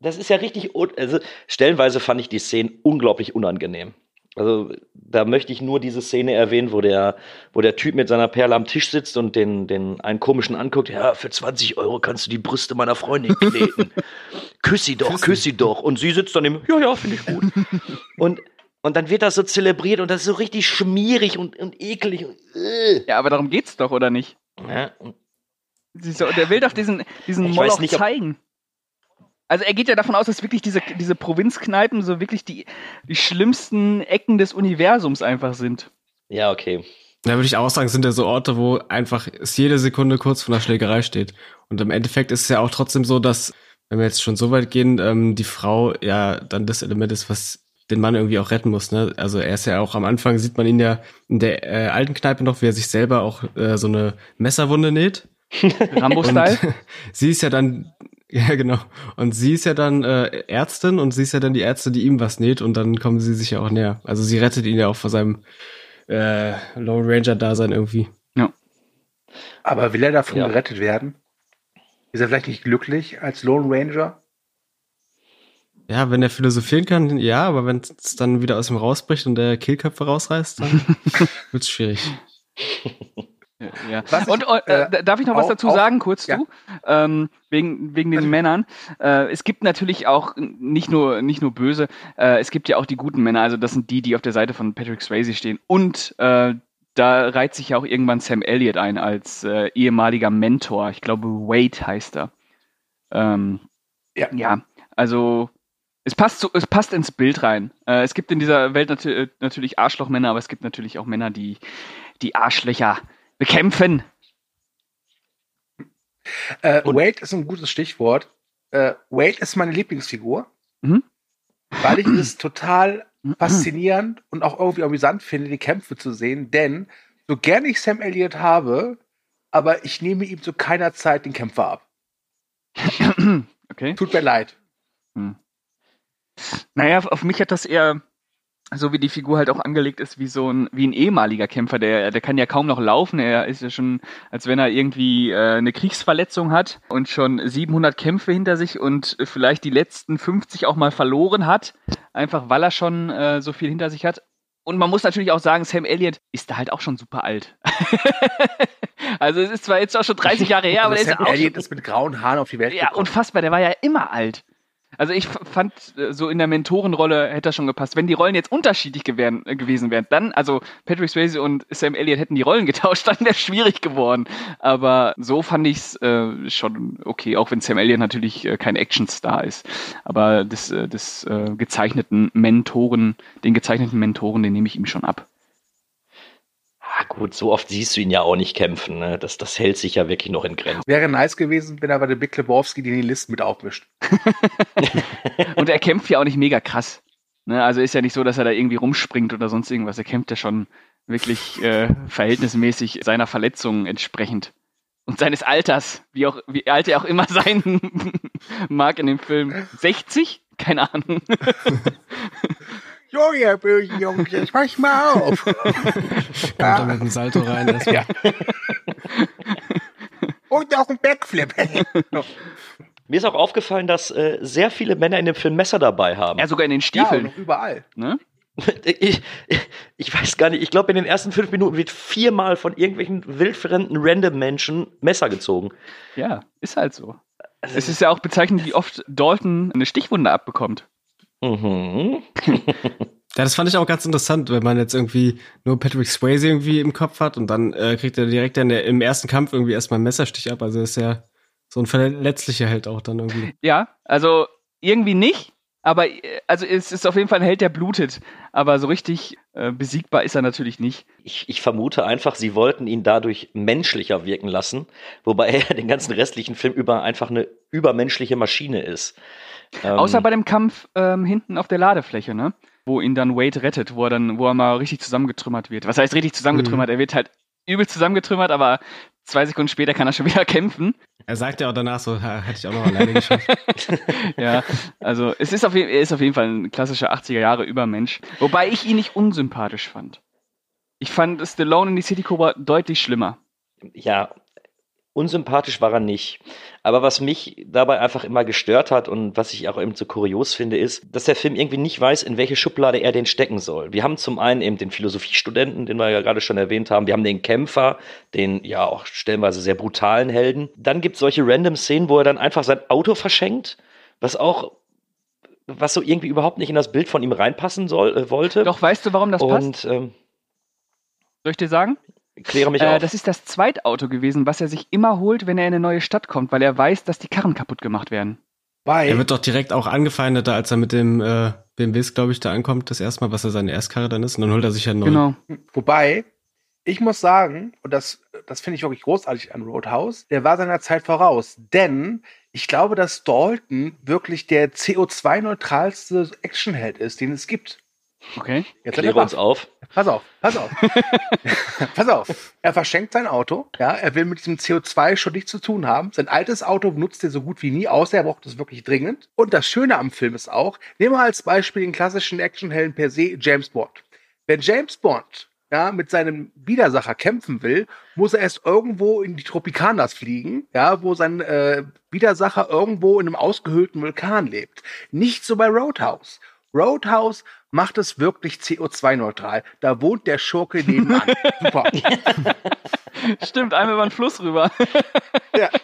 [SPEAKER 1] Das ist ja richtig, also stellenweise fand ich die Szenen unglaublich unangenehm. Also da möchte ich nur diese Szene erwähnen, wo der, wo der Typ mit seiner Perle am Tisch sitzt und den, den einen komischen anguckt. Ja, für 20 Euro kannst du die Brüste meiner Freundin kneten. [LAUGHS] küss sie doch, küss sie doch. Und sie sitzt dann im, ja, ja, finde ich gut. [LAUGHS] und, und dann wird das so zelebriert und das ist so richtig schmierig und, und eklig. Und, äh.
[SPEAKER 2] ja, aber darum geht's doch, oder nicht?
[SPEAKER 1] Ja, und
[SPEAKER 2] Siehst du, Der will doch diesen, diesen
[SPEAKER 1] Ich weiß
[SPEAKER 2] Moloch
[SPEAKER 1] nicht,
[SPEAKER 2] zeigen. Also er geht ja davon aus, dass wirklich diese, diese Provinzkneipen so wirklich die, die schlimmsten Ecken des Universums einfach sind.
[SPEAKER 1] ja, okay.
[SPEAKER 7] Da würde ich auch sagen, sind ja so Orte, wo einfach es jede Sekunde kurz vor einer Schlägerei steht. Und im Endeffekt ist es ja auch trotzdem so, dass, wenn wir jetzt schon so weit gehen, ähm, die Frau ja dann das Element ist, was den Mann irgendwie auch retten muss. Ne? Also er ist ja auch am Anfang, sieht man ihn ja in der äh, alten Kneipe noch, wie er sich selber auch äh, so eine Messerwunde näht. [LAUGHS]
[SPEAKER 2] Rambo-Style. [LAUGHS]
[SPEAKER 7] Sie ist ja dann, [LAUGHS] ja genau, und sie ist ja dann äh, Ärztin und sie ist ja dann die Ärztin, die ihm was näht und dann kommen sie sich ja auch näher. Also sie rettet ihn ja auch vor seinem äh, Lone Ranger-Dasein irgendwie.
[SPEAKER 6] Aber will er davon
[SPEAKER 1] Ja.
[SPEAKER 6] gerettet werden? Ist er vielleicht nicht glücklich als Lone Ranger?
[SPEAKER 7] Ja, wenn er philosophieren kann, ja, aber wenn es dann wieder aus ihm rausbricht und der Killköpfe rausreißt, dann [LAUGHS] wird's schwierig.
[SPEAKER 2] Ja.
[SPEAKER 6] Was ich,
[SPEAKER 2] Und äh,
[SPEAKER 6] äh,
[SPEAKER 2] darf ich noch was
[SPEAKER 6] auch-
[SPEAKER 2] dazu
[SPEAKER 6] auch-
[SPEAKER 2] sagen, kurz
[SPEAKER 6] ja.
[SPEAKER 2] du? Ähm, wegen, wegen den Männern. Äh, es gibt natürlich auch nicht nur, nicht nur böse, äh, es gibt ja auch die guten Männer, also das sind die, die auf der Seite von Patrick Swayze stehen. Und äh, da reiht sich ja auch irgendwann Sam Elliott ein als äh, ehemaliger Mentor. Ich glaube, Wade heißt er. Ähm,
[SPEAKER 6] Ja.
[SPEAKER 2] ja, also es passt, so, es passt ins Bild rein. Äh, es gibt in dieser Welt natü äh, natürlich Arschlochmänner, aber es gibt natürlich auch Männer, die die Arschlöcher bekämpfen.
[SPEAKER 6] Äh, Wade ist ein gutes Stichwort. Äh, Wade ist meine Lieblingsfigur,
[SPEAKER 2] Mhm.
[SPEAKER 6] weil ich es total faszinierend und auch irgendwie amüsant finde, die Kämpfe zu sehen. Denn so gern ich Sam Elliott habe, aber ich nehme ihm zu keiner Zeit den Kämpfer ab. [CLEARS THROAT]
[SPEAKER 2] Okay.
[SPEAKER 6] Tut mir leid.
[SPEAKER 2] Naja, auf mich hat das eher, so wie die Figur halt auch angelegt ist, wie so ein, wie ein ehemaliger Kämpfer. Der, der kann ja kaum noch laufen. Er ist ja schon, als wenn er irgendwie äh, eine Kriegsverletzung hat und schon 700 Kämpfe hinter sich und vielleicht die letzten 50 auch mal verloren hat. Einfach weil er schon äh, so viel hinter sich hat. Und man muss natürlich auch sagen, Sam Elliott ist da halt auch schon super alt. [LAUGHS] also es ist zwar jetzt auch schon 30 Jahre her, [LAUGHS] aber
[SPEAKER 6] Also
[SPEAKER 2] der ist
[SPEAKER 6] Sam
[SPEAKER 2] auch
[SPEAKER 6] Elliott ist mit grauen Haaren auf die Welt
[SPEAKER 2] ja,
[SPEAKER 6] gekommen.
[SPEAKER 2] unfassbar, der war ja immer alt. Also ich fand, äh, so in der Mentorenrolle hätte er schon gepasst. Wenn die Rollen jetzt unterschiedlich gewähren, äh, gewesen wären, dann, also Patrick Swayze und Sam Elliott hätten die Rollen [LAUGHS] getauscht, dann wäre es schwierig geworden. Aber so fand ich es äh, schon okay, auch wenn Sam Elliott natürlich äh, kein Actionstar ist. Aber das, äh, das äh, gezeichneten Mentoren, den gezeichneten Mentoren, den nehme ich ihm schon ab.
[SPEAKER 1] Gut, so oft siehst du ihn ja auch nicht kämpfen. Ne? Das, das hält sich ja wirklich noch in Grenzen.
[SPEAKER 6] Wäre nice gewesen, wenn er bei der Big Lebowski die Listen mit aufmischt. [LAUGHS]
[SPEAKER 2] Und er kämpft ja auch nicht mega krass. Ne? Also ist ja nicht so, dass er da irgendwie rumspringt oder sonst irgendwas. Er kämpft ja schon wirklich äh, verhältnismäßig seiner Verletzung entsprechend. Und seines Alters, wie, auch, wie alt er auch immer [LAUGHS] sein mag in dem Film. 60? Keine Ahnung. [LAUGHS]
[SPEAKER 6] Jo, ihr bösen Jungs, jetzt mach ich mal auf. [LAUGHS]
[SPEAKER 7] Kommt da mit dem Salto rein erstmal.
[SPEAKER 6] Ja. [LAUGHS] Und auch ein Backflip.
[SPEAKER 1] Mir ist auch aufgefallen, dass äh, sehr viele Männer in dem Film Messer dabei haben.
[SPEAKER 2] Ja, sogar in den
[SPEAKER 6] ja,
[SPEAKER 2] Stiefeln.
[SPEAKER 6] und noch überall.
[SPEAKER 2] ne? [LAUGHS]
[SPEAKER 1] Ich, ich weiß gar nicht, ich glaube, in den ersten fünf Minuten wird viermal von irgendwelchen wildfremden Random-Menschen Messer gezogen.
[SPEAKER 2] ja, ist halt so. Es ist ja auch bezeichnend, wie oft Dalton eine Stichwunde abbekommt.
[SPEAKER 1] Mhm. [LAUGHS]
[SPEAKER 7] Ja, das fand ich auch ganz interessant, wenn man jetzt irgendwie nur Patrick Swayze irgendwie im Kopf hat und dann äh, kriegt er direkt in der, im ersten Kampf irgendwie erstmal einen Messerstich ab. Also ist ja so ein verletzlicher Held auch dann irgendwie.
[SPEAKER 2] Ja, also irgendwie nicht, aber äh, also es ist auf jeden Fall ein Held, der blutet. Aber so richtig äh, besiegbar ist er natürlich nicht.
[SPEAKER 1] Ich, ich vermute einfach, sie wollten ihn dadurch menschlicher wirken lassen, wobei [LAUGHS] er den ganzen restlichen Film über einfach eine übermenschliche Maschine ist. Ähm,
[SPEAKER 2] Außer bei dem Kampf ähm, hinten auf der Ladefläche, ne? Wo ihn dann Wade rettet, wo er dann, wo er mal richtig zusammengetrümmert wird. Was heißt richtig zusammengetrümmert? Er wird halt übel zusammengetrümmert, aber zwei Sekunden später kann er schon [LAUGHS] wieder kämpfen.
[SPEAKER 7] Er sagt ja auch danach so, "Ha, hätte ich auch noch alleine geschafft. [LAUGHS]
[SPEAKER 2] Ja, also es ist auf, er ist auf jeden Fall ein klassischer 80er Jahre Übermensch. Wobei ich ihn nicht unsympathisch fand. Ich fand Stallone in die City Cobra deutlich schlimmer.
[SPEAKER 1] ja, unsympathisch war er nicht. Aber was mich dabei einfach immer gestört hat und was ich auch eben so kurios finde, ist, dass der Film irgendwie nicht weiß, in welche Schublade er den stecken soll. Wir haben zum einen eben den Philosophiestudenten, den wir ja gerade schon erwähnt haben. Wir haben den Kämpfer, den ja auch stellenweise sehr brutalen Helden. Dann gibt es solche random Szenen, wo er dann einfach sein Auto verschenkt, was auch was so irgendwie überhaupt nicht in das Bild von ihm reinpassen soll, äh, wollte.
[SPEAKER 2] Doch, weißt du, warum das passt?
[SPEAKER 1] und ähm,
[SPEAKER 2] Soll ich dir sagen?
[SPEAKER 1] Kläre mich
[SPEAKER 2] Äh,
[SPEAKER 1] auf.
[SPEAKER 2] das ist das Zweitauto gewesen, was er sich immer holt, wenn er in eine neue Stadt kommt, weil er weiß, dass die Karren kaputt gemacht werden.
[SPEAKER 6] Weil,
[SPEAKER 7] Er wird doch direkt auch angefeindet, da, als er mit dem äh, BMWs, glaube ich, da ankommt, das erste Mal, was er seine Erstkarre dann ist. Und dann holt er sich ja einen neuen.
[SPEAKER 2] Genau.
[SPEAKER 6] wobei, ich muss sagen, und das, das finde ich wirklich großartig an Roadhouse, der war seiner Zeit voraus. Denn ich glaube, dass Dalton wirklich der CO2-neutralste Actionheld ist, den es gibt.
[SPEAKER 2] Okay.
[SPEAKER 6] Jetzt baff.
[SPEAKER 1] uns auf.
[SPEAKER 6] Pass auf, pass auf. [LAUGHS] pass auf. Er verschenkt sein Auto. Ja, er will mit diesem CO2 schon nichts zu tun haben. Sein altes Auto benutzt er so gut wie nie, außer er braucht es wirklich dringend. Und das Schöne am Film ist auch, nehmen wir als Beispiel den klassischen Actionhelden per se, James Bond. Wenn James Bond ja, mit seinem Widersacher kämpfen will, muss er erst irgendwo in die Tropikanas fliegen, ja, wo sein äh, Widersacher irgendwo in einem ausgehöhlten Vulkan lebt. Nicht so bei Roadhouse. Roadhouse macht es wirklich CO2-neutral. Da wohnt der Schurke nebenan. [LAUGHS] Super.
[SPEAKER 2] Stimmt, einmal über den Fluss rüber.
[SPEAKER 6] Ja. [LAUGHS]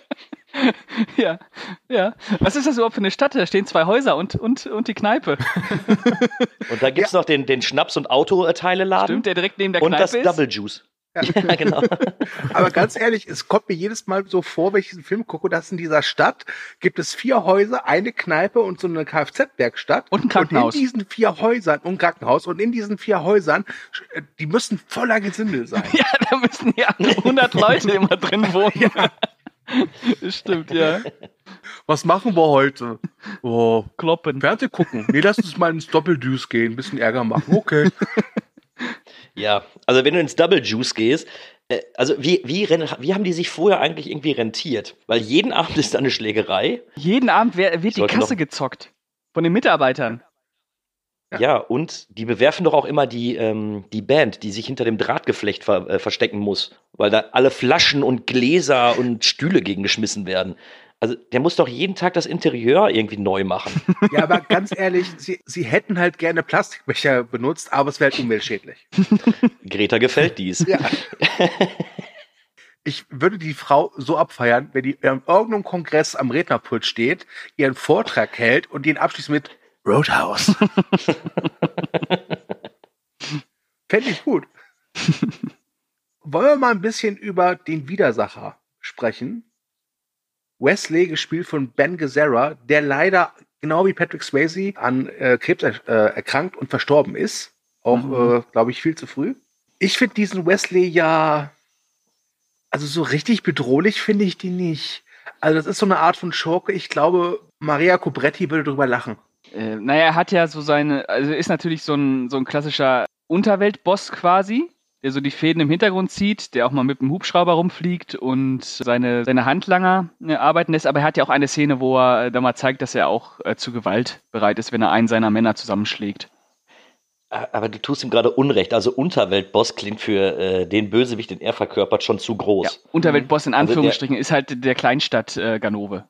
[SPEAKER 2] Ja, ja. Was ist das überhaupt für eine Stadt? Da stehen zwei Häuser und, und, und die Kneipe.
[SPEAKER 1] Und da gibt's noch den, den Schnaps- und Autoteileladen.
[SPEAKER 2] Stimmt, der direkt neben der
[SPEAKER 1] und
[SPEAKER 2] Kneipe
[SPEAKER 1] das
[SPEAKER 2] ist.
[SPEAKER 1] Double Juice. [LAUGHS] Ja, genau. [LAUGHS]
[SPEAKER 6] Aber ganz ehrlich, es kommt mir jedes Mal so vor, wenn ich diesen Film gucke, dass in dieser Stadt gibt es vier Häuser, eine Kneipe und so eine Kfz-Werkstatt.
[SPEAKER 2] Und ein Krankenhaus.
[SPEAKER 6] Und in diesen vier Häusern, und ein Krankenhaus, und in diesen vier Häusern, die müssen voller Gesindel [LAUGHS] sein.
[SPEAKER 2] Ja, da müssen ja 100 Leute immer drin wohnen. Stimmt, ja.
[SPEAKER 6] Was machen wir heute? Oh,
[SPEAKER 2] Kloppen.
[SPEAKER 6] Fernseh gucken. Nee, lass uns mal ins Doppeldüs gehen, ein bisschen Ärger machen. Okay.
[SPEAKER 1] Ja, also wenn du ins Double Juice gehst, äh, also wie, wie, wie haben die sich vorher eigentlich irgendwie rentiert? Weil jeden Abend ist da eine Schlägerei.
[SPEAKER 2] Jeden Abend wird die
[SPEAKER 1] Sollte
[SPEAKER 2] Kasse gezockt. Von den Mitarbeitern.
[SPEAKER 1] Ja. und die bewerfen doch auch immer die, ähm, die Band, die sich hinter dem Drahtgeflecht ver äh, verstecken muss, weil da alle Flaschen und Gläser und Stühle gegengeschmissen werden. Also der muss doch jeden Tag das Interieur irgendwie neu machen. [LAUGHS]
[SPEAKER 6] Ja, aber ganz ehrlich, sie, sie hätten halt gerne Plastikbecher benutzt, aber es wäre halt umweltschädlich. [LAUGHS]
[SPEAKER 1] Greta gefällt dies.
[SPEAKER 6] Ja. Ich würde die Frau so abfeiern, wenn die in irgendeinem Kongress am Rednerpult steht, ihren Vortrag hält und den abschließt mit Roadhouse. [LAUGHS] Fände ich gut. Wollen wir mal ein bisschen über den Widersacher sprechen? Wesley, gespielt von Ben Gazzara, der leider, genau wie Patrick Swayze, an äh, Krebs er, äh, erkrankt und verstorben ist. Auch,
[SPEAKER 2] Mhm.
[SPEAKER 6] äh, glaube ich, viel zu früh. Ich finde diesen Wesley ja, also so richtig bedrohlich finde ich die nicht. Also das ist so eine Art von Schurke. Ich glaube, Maria Cobretti würde drüber lachen.
[SPEAKER 2] Äh, naja, er hat ja so seine, also ist natürlich so ein, so ein klassischer Unterweltboss quasi, der so die Fäden im Hintergrund zieht, der auch mal mit dem Hubschrauber rumfliegt und seine, seine Handlanger äh, arbeiten lässt. Aber er hat ja auch eine Szene, wo er äh, da mal zeigt, dass er auch äh, zu Gewalt bereit ist, wenn er einen seiner Männer zusammenschlägt.
[SPEAKER 1] Aber du tust ihm gerade Unrecht. Also Unterweltboss klingt für äh, den Bösewicht, den er verkörpert, schon zu groß.
[SPEAKER 2] Ja, Unterweltboss in
[SPEAKER 1] Also der-
[SPEAKER 2] Anführungsstrichen ist halt der Kleinstadt äh, Ganove.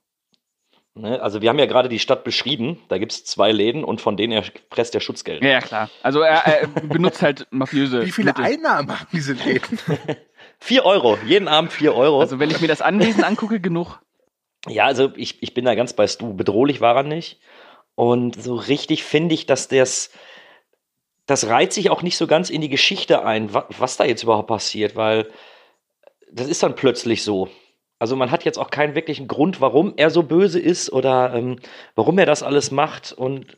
[SPEAKER 1] Ne? Also wir haben ja gerade die Stadt beschrieben. Da gibt es zwei Läden und von denen er presst der Schutzgeld.
[SPEAKER 2] Ja, klar. Also er, er benutzt halt mafiöse
[SPEAKER 6] Wie viele
[SPEAKER 2] Mittel.
[SPEAKER 6] Einnahmen haben diese Läden? [LAUGHS]
[SPEAKER 1] Vier Euro, jeden Abend vier Euro.
[SPEAKER 2] Also wenn ich mir das Anwesen angucke, genug.
[SPEAKER 1] Ja, also ich, ich bin da ganz bei Stu. Bedrohlich war er nicht. Und so richtig finde ich, dass das, das reiht sich auch nicht so ganz in die Geschichte ein, wa- was da jetzt überhaupt passiert, weil das ist dann plötzlich so. Also man hat jetzt auch keinen wirklichen Grund, warum er so böse ist oder ähm, warum er das alles macht. Und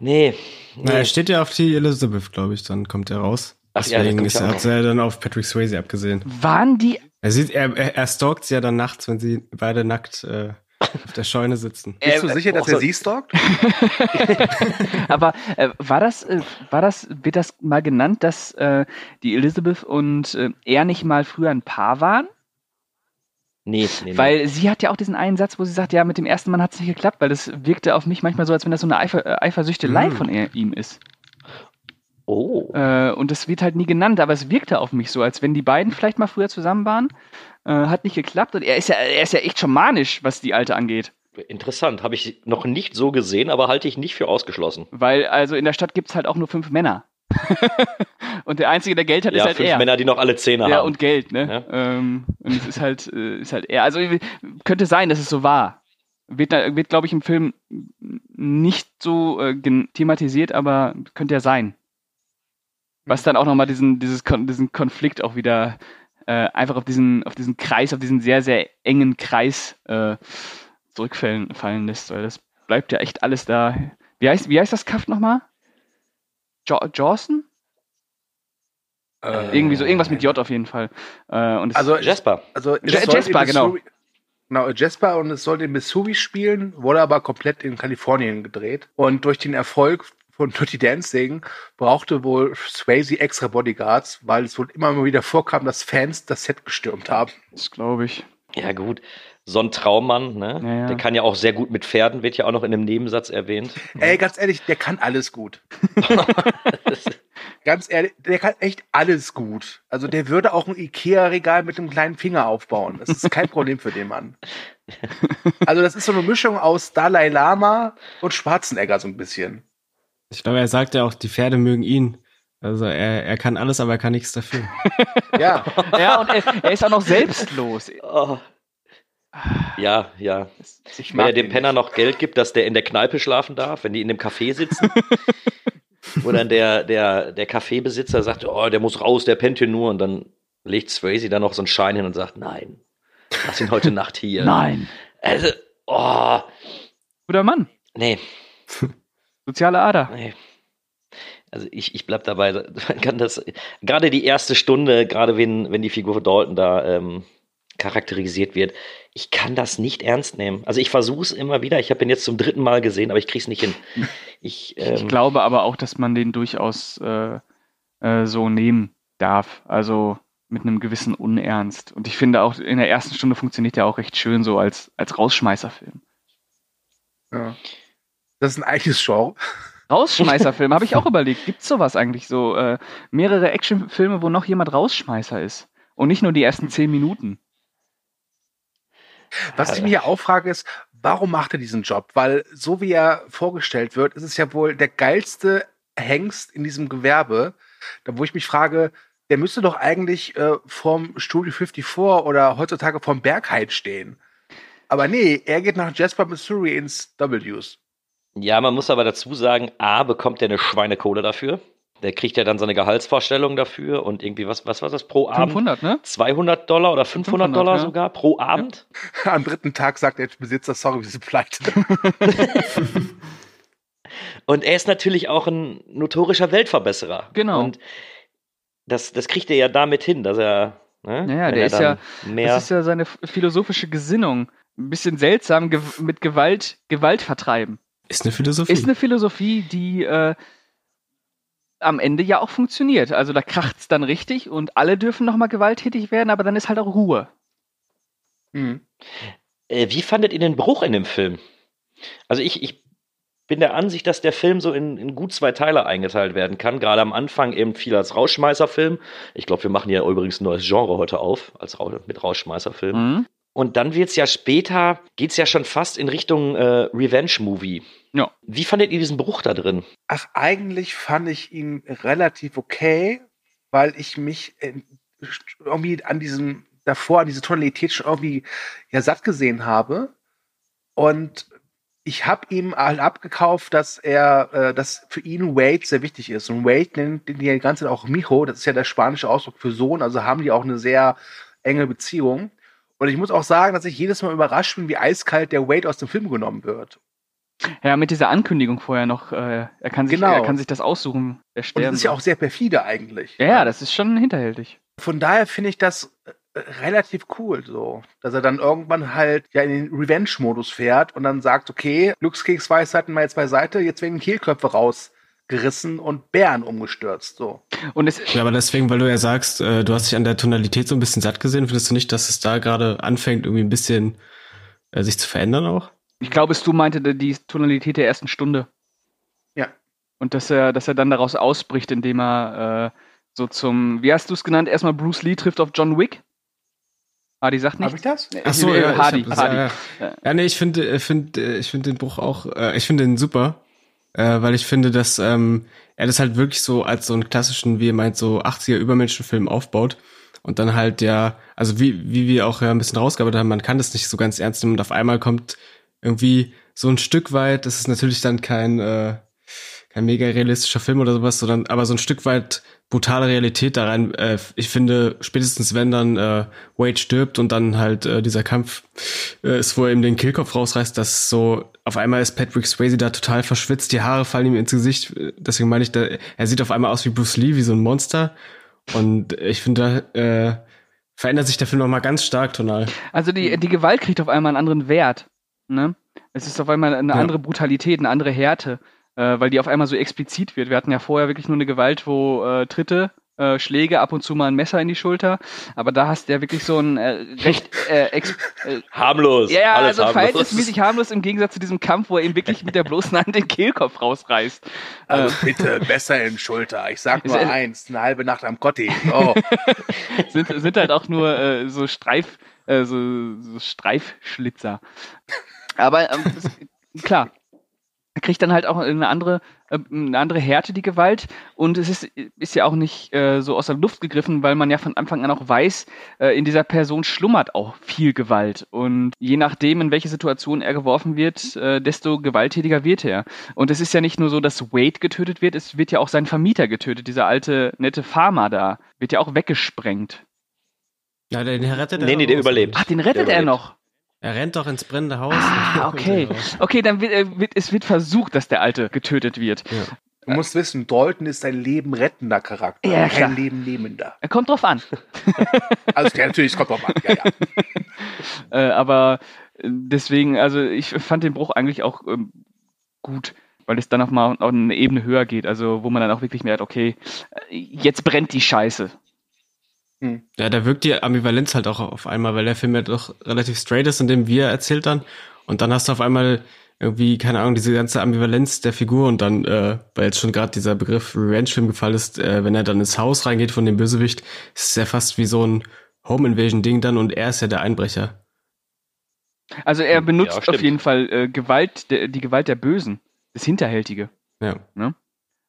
[SPEAKER 1] nee,
[SPEAKER 7] Na, er
[SPEAKER 1] nee.
[SPEAKER 7] steht ja auf die Elizabeth, glaube ich, dann kommt er raus.
[SPEAKER 1] Ach ja,
[SPEAKER 7] Deswegen
[SPEAKER 1] kommt
[SPEAKER 7] ist,
[SPEAKER 1] ja
[SPEAKER 7] hat er dann auf Patrick Swayze abgesehen.
[SPEAKER 2] Waren die
[SPEAKER 7] Er sieht, er, er, stalkt sie ja dann nachts, wenn sie beide nackt äh, auf der Scheune sitzen.
[SPEAKER 6] Bist du
[SPEAKER 2] Äh,
[SPEAKER 6] sicher, dass
[SPEAKER 1] auch
[SPEAKER 6] er
[SPEAKER 1] so-
[SPEAKER 6] sie stalkt? [LAUGHS]
[SPEAKER 2] Aber äh, war das, äh, war das, wird das mal genannt, dass äh, die Elizabeth und äh, er nicht mal früher ein Paar waren?
[SPEAKER 1] Nee, nee, nee.
[SPEAKER 2] Weil sie hat ja auch diesen einen Satz, wo sie sagt, ja, mit dem ersten Mann hat es nicht geklappt, weil das wirkte auf mich manchmal so, als wenn das so eine Eifer, äh, Eifersüchtelei
[SPEAKER 7] Mm.
[SPEAKER 2] von er, ihm ist.
[SPEAKER 1] oh.
[SPEAKER 2] Äh, und das wird halt nie genannt, aber es wirkte auf mich so, als wenn die beiden vielleicht mal früher zusammen waren. Äh, hat nicht geklappt und er ist ja, er ist ja echt schon manisch, was die Alte angeht.
[SPEAKER 1] Interessant, habe ich noch nicht so gesehen, aber halte ich nicht für ausgeschlossen.
[SPEAKER 2] Weil also in der Stadt gibt es halt auch nur fünf Männer. [LAUGHS] und der Einzige, der Geld hat, ist
[SPEAKER 1] Ja,
[SPEAKER 2] halt
[SPEAKER 1] fünf
[SPEAKER 2] er.
[SPEAKER 1] Männer, die noch alle Zähne
[SPEAKER 2] Ja,
[SPEAKER 1] haben.
[SPEAKER 2] und Geld, ne?
[SPEAKER 1] Ja.
[SPEAKER 2] Ähm, und es ist halt, äh, ist halt eher. Also könnte sein, dass es so war. Wird, wird glaube ich, im Film nicht so äh, thematisiert, aber könnte ja sein. Was dann auch nochmal diesen, dieses Kon diesen Konflikt auch wieder äh, einfach auf diesen, auf diesen Kreis, auf diesen sehr, sehr engen Kreis äh, zurückfallen fallen lässt, weil das bleibt ja echt alles da. Wie heißt, wie heißt das Kaff nochmal? Jo Jawson?
[SPEAKER 6] Äh,
[SPEAKER 2] Irgendwie so, irgendwas mit J auf jeden Fall. Äh, und es,
[SPEAKER 6] Also,
[SPEAKER 1] Jasper.
[SPEAKER 6] also
[SPEAKER 2] Jasper, genau.
[SPEAKER 6] Genau, Jasper und es sollte in Missouri spielen, wurde aber komplett in Kalifornien gedreht. Und durch den Erfolg von Dirty Dancing brauchte wohl Swayze extra Bodyguards, weil es wohl immer mal wieder vorkam, dass Fans das Set gestürmt haben.
[SPEAKER 2] das glaube ich.
[SPEAKER 1] Ja, gut. So ein Traummann, ne?
[SPEAKER 2] Ja, ja.
[SPEAKER 1] Der kann ja auch sehr gut mit Pferden, wird ja auch noch in einem Nebensatz erwähnt.
[SPEAKER 6] Ey, ganz ehrlich, der kann alles gut. [LAUGHS] ganz ehrlich, der kann echt alles gut. Also der würde auch ein Ikea-Regal mit einem kleinen Finger aufbauen. Das ist kein Problem für den Mann. [LAUGHS] Also das ist so eine Mischung aus Dalai Lama und Schwarzenegger so ein bisschen.
[SPEAKER 7] Ich glaube, er sagt ja auch, die Pferde mögen ihn. Also er, er kann alles, aber er kann nichts dafür.
[SPEAKER 6] Ja, [LAUGHS]
[SPEAKER 2] Ja, und er, er ist auch noch selbstlos.
[SPEAKER 1] Oh. Ja, ja. Wenn er dem Penner noch Geld gibt, dass der in der Kneipe schlafen darf, wenn die in dem Café sitzen. [LAUGHS] Wo dann der, der, der Kaffeebesitzer sagt, oh, der muss raus, der pennt hier nur. Und dann legt Swayze da noch so einen Schein hin und sagt, nein, lass ihn heute Nacht hier.
[SPEAKER 2] Nein.
[SPEAKER 1] Also, oh,
[SPEAKER 2] Guter Mann.
[SPEAKER 1] nee,
[SPEAKER 2] Soziale Ader.
[SPEAKER 1] nee. Also ich, ich bleib dabei, man kann das, gerade die erste Stunde, gerade wenn, wenn die Figur von Dalton da ähm, charakterisiert wird, ich kann das nicht ernst nehmen. Also ich versuche es immer wieder, ich habe ihn jetzt zum dritten Mal gesehen, aber ich krieg's nicht hin. [LAUGHS] Ich, ähm,
[SPEAKER 2] Ich glaube aber auch, dass man den durchaus äh, äh, so nehmen darf. Also mit einem gewissen Unernst. Und ich finde auch, in der ersten Stunde funktioniert der auch recht schön so als, als Rausschmeißerfilm.
[SPEAKER 6] Ja. Das ist ein eigenes Genre. [LAUGHS]
[SPEAKER 2] Rausschmeißerfilm, habe ich auch überlegt. Gibt es sowas eigentlich so? Äh, mehrere Actionfilme, wo noch jemand Rausschmeißer ist. Und nicht nur die ersten zehn Minuten.
[SPEAKER 6] Was ich mich ja auch frage, ist, warum macht er diesen Job? Weil so wie er vorgestellt wird, ist es ja wohl der geilste Hengst in diesem Gewerbe. Da wo ich mich frage, der müsste doch eigentlich äh, vorm Studio 54 oder heutzutage vorm Berghain stehen. Aber nee, er geht nach Jasper, Missouri ins W's.
[SPEAKER 1] Ja, man muss aber dazu sagen, A, bekommt er eine Schweinekohle dafür. Der kriegt ja dann seine Gehaltsvorstellung dafür und irgendwie, was, was war das pro Abend?
[SPEAKER 2] 500, ne?
[SPEAKER 1] 200 Dollar oder 500,
[SPEAKER 2] 500,
[SPEAKER 1] Dollar
[SPEAKER 2] ja.
[SPEAKER 1] sogar pro Abend? [LAUGHS]
[SPEAKER 6] Am dritten Tag sagt der Besitzer, sorry, wir sind pleite. [LAUGHS]
[SPEAKER 1] Und er ist natürlich auch ein notorischer Weltverbesserer.
[SPEAKER 2] Genau.
[SPEAKER 1] Und das, das kriegt er ja damit hin, dass er. Ne,
[SPEAKER 2] Naja,
[SPEAKER 1] wenn
[SPEAKER 2] der
[SPEAKER 1] er
[SPEAKER 2] ist ja,
[SPEAKER 1] mehr.
[SPEAKER 2] das ist ja seine philosophische Gesinnung. Ein bisschen seltsam, gew mit Gewalt, Gewalt vertreiben.
[SPEAKER 7] Ist eine Philosophie.
[SPEAKER 2] Ist eine Philosophie, die äh, am Ende ja auch funktioniert. Also da kracht's dann richtig und alle dürfen nochmal gewalttätig werden, aber dann ist halt auch Ruhe.
[SPEAKER 6] Hm.
[SPEAKER 1] Äh, wie fandet ihr den Bruch in dem Film? Also ich, ich bin der Ansicht, dass der Film so in, in gut zwei Teile eingeteilt werden kann. Gerade am Anfang eben viel als Rausschmeißerfilm. Ich glaube, wir machen ja übrigens ein neues Genre heute auf, als Rau mit Rausschmeißerfilm.
[SPEAKER 2] Mhm.
[SPEAKER 1] Und dann wird's ja später, geht's ja schon fast in Richtung äh, Revenge-Movie.
[SPEAKER 2] Ja.
[SPEAKER 1] Wie fandet ihr diesen Bruch da drin?
[SPEAKER 6] Ach, eigentlich fand ich ihn relativ okay, weil ich mich äh, irgendwie an diesem, davor, an diese Tonalität schon irgendwie ja satt gesehen habe. Und ich habe ihm halt abgekauft, dass er, äh, dass für ihn Wade sehr wichtig ist. Und Wade nennt den die ganze Zeit auch Mijo, das ist ja der spanische Ausdruck für Sohn, also haben die auch eine sehr enge Beziehung. Und ich muss auch sagen, dass ich jedes Mal überrascht bin, wie eiskalt der Wade aus dem Film genommen wird.
[SPEAKER 2] Ja, mit dieser Ankündigung vorher noch, äh, er, kann sich,
[SPEAKER 6] Genau.
[SPEAKER 2] er kann sich das aussuchen, wer
[SPEAKER 6] Und das ist ja auch sehr perfide eigentlich.
[SPEAKER 2] Ja, ja, das ist schon hinterhältig.
[SPEAKER 6] Von daher finde ich das äh, relativ cool, so, dass er dann irgendwann halt ja in den Revenge-Modus fährt und dann sagt, okay, Glückskeksweisheiten mal jetzt beiseite, jetzt werden Kehlköpfe rausgerissen und Bären umgestürzt, so.
[SPEAKER 2] Und es,
[SPEAKER 7] Ja, aber deswegen, weil du ja sagst, äh, du hast dich an der Tonalität so ein bisschen satt gesehen, findest du nicht, dass es da gerade anfängt, irgendwie ein bisschen äh, sich zu verändern auch?
[SPEAKER 2] Ich glaube, Stu meinte die- Tonalität der ersten Stunde.
[SPEAKER 6] Ja.
[SPEAKER 2] Und dass er, dass er dann daraus ausbricht, indem er äh, so zum, wie hast du es genannt, erstmal Bruce Lee trifft auf John Wick? Hardy sagt
[SPEAKER 6] Hab
[SPEAKER 2] nicht.
[SPEAKER 6] ich das?
[SPEAKER 7] Ach so,
[SPEAKER 2] Äh,
[SPEAKER 7] ja, ich
[SPEAKER 2] Hardy,
[SPEAKER 7] hab das-
[SPEAKER 2] Hardy.
[SPEAKER 7] Ja, ja. ja, nee, ich finde, äh, finde, äh, ich finde den Bruch auch, äh, ich finde den super, äh, weil ich finde, dass ähm, er das halt wirklich so als so einen klassischen, wie ihr meint, so 80er Übermenschenfilm aufbaut und dann halt ja, also wie wie wir auch ja ein bisschen rausgearbeitet haben, man kann das nicht so ganz ernst nehmen und auf einmal kommt irgendwie so ein Stück weit, das ist natürlich dann kein äh, kein mega realistischer Film oder sowas, sondern aber so ein Stück weit brutale Realität da rein. Äh, ich finde, spätestens wenn dann äh, Wade stirbt und dann halt äh, dieser Kampf äh, ist, wo er ihm den Kehlkopf rausreißt, dass so auf einmal ist Patrick Swayze da total verschwitzt, die Haare fallen ihm ins Gesicht. Äh, Deswegen meine ich, da, er sieht auf einmal aus wie Bruce Lee, wie so ein Monster. Und ich finde, da äh, verändert sich der Film noch mal ganz stark tonal.
[SPEAKER 2] Also die, die Gewalt kriegt auf einmal einen anderen Wert. Ne? Es ist auf einmal eine
[SPEAKER 7] Ja.
[SPEAKER 2] andere Brutalität, eine andere Härte, äh, weil die auf einmal so explizit wird. Wir hatten ja vorher wirklich nur eine Gewalt, wo äh, Tritte, äh, Schläge, ab und zu mal ein Messer in die Schulter. Aber da hast du ja wirklich so ein äh, recht äh, ex äh,
[SPEAKER 1] Harmlos.
[SPEAKER 2] ja, ja,
[SPEAKER 1] alles
[SPEAKER 2] also
[SPEAKER 1] harmlos.
[SPEAKER 2] verhältnismäßig harmlos im Gegensatz zu diesem Kampf, wo er ihm wirklich mit der bloßen Hand den Kehlkopf rausreißt.
[SPEAKER 6] Also bitte, besser in Schulter. Ich sag nur eins, eine halbe Nacht am Gotti. Oh. [LAUGHS]
[SPEAKER 2] sind, sind halt auch nur äh, so Streif, äh, so, so Streifschlitzer. Aber ähm, das, [LAUGHS] klar, er kriegt dann halt auch eine andere, äh, eine andere Härte, die Gewalt. Und es ist, ist ja auch nicht äh, so aus der Luft gegriffen, weil man ja von Anfang an auch weiß, äh, in dieser Person schlummert auch viel Gewalt. Und je nachdem, in welche Situation er geworfen wird, äh, desto gewalttätiger wird er. Und es ist ja nicht nur so, dass Wade getötet wird, es wird ja auch sein Vermieter getötet, dieser alte, nette Farmer da, wird ja auch weggesprengt.
[SPEAKER 7] Ja, den rettet er
[SPEAKER 1] Nee, nee, der überlebt.
[SPEAKER 2] Ach, den rettet
[SPEAKER 1] Der
[SPEAKER 2] er
[SPEAKER 1] überlebt.
[SPEAKER 2] noch.
[SPEAKER 7] Er rennt doch ins brennende Haus.
[SPEAKER 2] Ah, okay. Okay, dann wird, äh, wird es wird versucht, dass der Alte getötet wird.
[SPEAKER 6] Du musst wissen, Dalton ist ein Leben rettender Charakter,
[SPEAKER 2] Ja,
[SPEAKER 6] kein Leben nehmender.
[SPEAKER 2] Er kommt drauf an. [LAUGHS]
[SPEAKER 6] Also der natürlich es kommt drauf an. Ja, ja. [LAUGHS]
[SPEAKER 2] Äh, aber äh, deswegen, also ich fand den Bruch eigentlich auch ähm, gut, weil es dann auch mal auf eine Ebene höher geht, also wo man dann auch wirklich merkt, okay, äh, jetzt brennt die Scheiße.
[SPEAKER 7] Ja, da wirkt die Ambivalenz halt auch auf einmal, weil der Film ja doch relativ straight ist, in dem wir erzählt dann. Und dann hast du auf einmal irgendwie, keine Ahnung, diese ganze Ambivalenz der Figur und dann, äh, weil jetzt schon gerade dieser Begriff Revenge-Film gefallen ist, äh, wenn er dann ins Haus reingeht von dem Bösewicht, ist es ja fast wie so ein Home-Invasion-Ding dann und er ist ja der Einbrecher.
[SPEAKER 2] Also er benutzt
[SPEAKER 1] stimmt.
[SPEAKER 2] auf jeden Fall äh, Gewalt, der, die Gewalt der Bösen, das Hinterhältige,
[SPEAKER 7] Ja.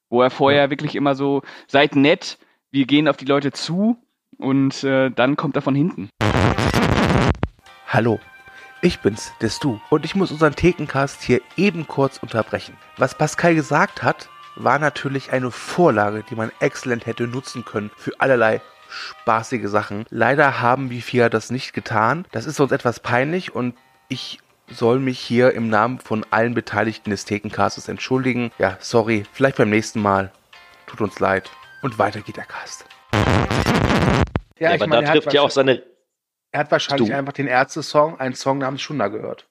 [SPEAKER 2] wo er vorher wirklich immer so, seid nett, wir gehen auf die Leute zu und äh, dann kommt er von hinten.
[SPEAKER 6] Hallo, ich bin's, der Stu. Und ich muss unseren Thekencast hier eben kurz unterbrechen. Was Pascal gesagt hat, war natürlich eine Vorlage, die man exzellent hätte nutzen können für allerlei spaßige Sachen. Leider haben wir vier das nicht getan. Das ist uns etwas peinlich und ich soll mich hier im Namen von allen Beteiligten des Thekencastes entschuldigen. Ja, sorry, vielleicht beim nächsten Mal. Tut uns leid. Und weiter geht der Cast.
[SPEAKER 1] Ja,
[SPEAKER 6] ich
[SPEAKER 1] aber
[SPEAKER 6] meine,
[SPEAKER 1] da
[SPEAKER 6] er hat
[SPEAKER 1] trifft ja auch seine.
[SPEAKER 6] Er hat wahrscheinlich
[SPEAKER 1] Du.
[SPEAKER 6] einfach den Ärzte-Song, einen Song namens Schunder gehört.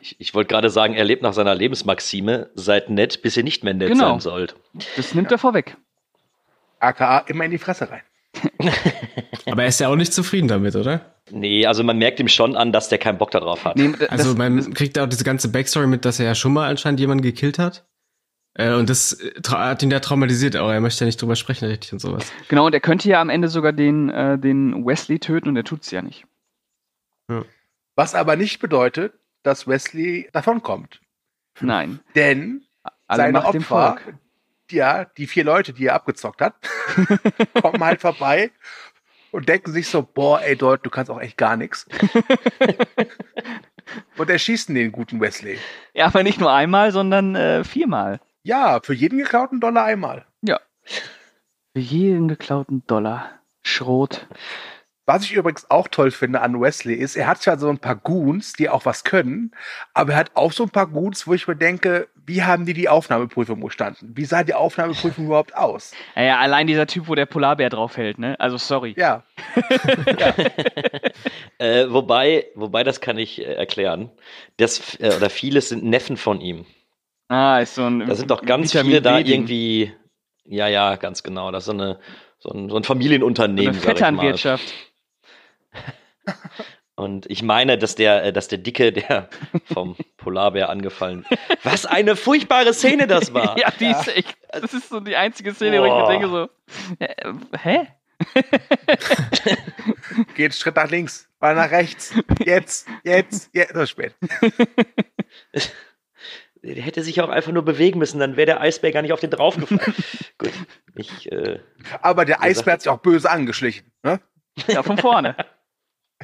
[SPEAKER 1] Ich, ich wollte gerade sagen, er lebt nach seiner Lebensmaxime, seid nett, bis ihr nicht mehr nett
[SPEAKER 2] Genau.
[SPEAKER 1] sein sollt.
[SPEAKER 2] Das nimmt er vorweg.
[SPEAKER 6] AKA immer in die Fresse rein. [LAUGHS]
[SPEAKER 7] Aber er ist ja auch nicht zufrieden damit, oder?
[SPEAKER 1] Nee, also man merkt ihm schon an, dass der keinen Bock darauf hat.
[SPEAKER 2] Nee, das,
[SPEAKER 7] Also man kriegt auch diese ganze Backstory mit, dass er ja schon mal anscheinend jemanden gekillt hat. Äh, und das äh, hat ihn ja traumatisiert, aber er möchte ja nicht drüber sprechen, richtig und sowas.
[SPEAKER 2] genau, und er könnte ja am Ende sogar den, äh, den Wesley töten und er tut's ja nicht.
[SPEAKER 6] Was aber nicht bedeutet, dass Wesley davonkommt.
[SPEAKER 2] Nein.
[SPEAKER 6] Denn
[SPEAKER 2] Alle
[SPEAKER 6] seine Opfer,
[SPEAKER 2] Volk.
[SPEAKER 6] ja, die vier Leute, die er abgezockt hat, [LAUGHS] kommen halt vorbei und denken sich so, boah, ey, Deut, du kannst auch echt gar nichts. [LAUGHS] und erschießen den guten Wesley.
[SPEAKER 2] Ja, aber nicht nur einmal, sondern äh, viermal.
[SPEAKER 6] Ja, für jeden geklauten Dollar einmal.
[SPEAKER 2] Ja. Für jeden geklauten Dollar. Schrot.
[SPEAKER 6] Was ich übrigens auch toll finde an Wesley ist, er hat zwar so ein paar Goons, die auch was können, aber er hat auch so ein paar Goons, wo ich mir denke, wie haben die die Aufnahmeprüfung bestanden? Wie sah die Aufnahmeprüfung überhaupt aus?
[SPEAKER 2] Naja, allein dieser Typ, wo der Polarbär draufhält, ne? Also sorry. [LAUGHS]
[SPEAKER 6] Ja,
[SPEAKER 1] Äh, wobei, wobei, das kann ich äh, erklären. Das, äh, oder vieles sind Neffen von ihm.
[SPEAKER 2] Ah, ist so ein.
[SPEAKER 1] Da sind doch ganz
[SPEAKER 2] Vitamin
[SPEAKER 1] viele da irgendwie. Ja, ja, ganz genau. Das ist so, eine, so, ein, so ein
[SPEAKER 2] So
[SPEAKER 1] Familienunternehmen.
[SPEAKER 2] eine
[SPEAKER 1] ich mal.
[SPEAKER 2] Vetternwirtschaft. [LAUGHS]
[SPEAKER 1] Und ich meine, dass der, äh, dass der Dicke, der vom Polarbär angefallen. [LAUGHS] Was eine furchtbare Szene das war. [LAUGHS]
[SPEAKER 2] ja, die ist echt. Das ist so die einzige Szene, wo ich mir
[SPEAKER 1] Boah.
[SPEAKER 2] denke so. Äh, hä?
[SPEAKER 6] geht Schritt nach links, mal nach rechts. Jetzt, jetzt, jetzt, das ist spät.
[SPEAKER 1] Der hätte sich auch einfach nur bewegen müssen, dann wäre der Eisbär gar nicht auf den draufgefallen. [LAUGHS] Gut, ich, äh,
[SPEAKER 6] Aber der Eisbär hat sich auch böse angeschlichen. Ne?
[SPEAKER 2] Ja, von vorne. [LAUGHS]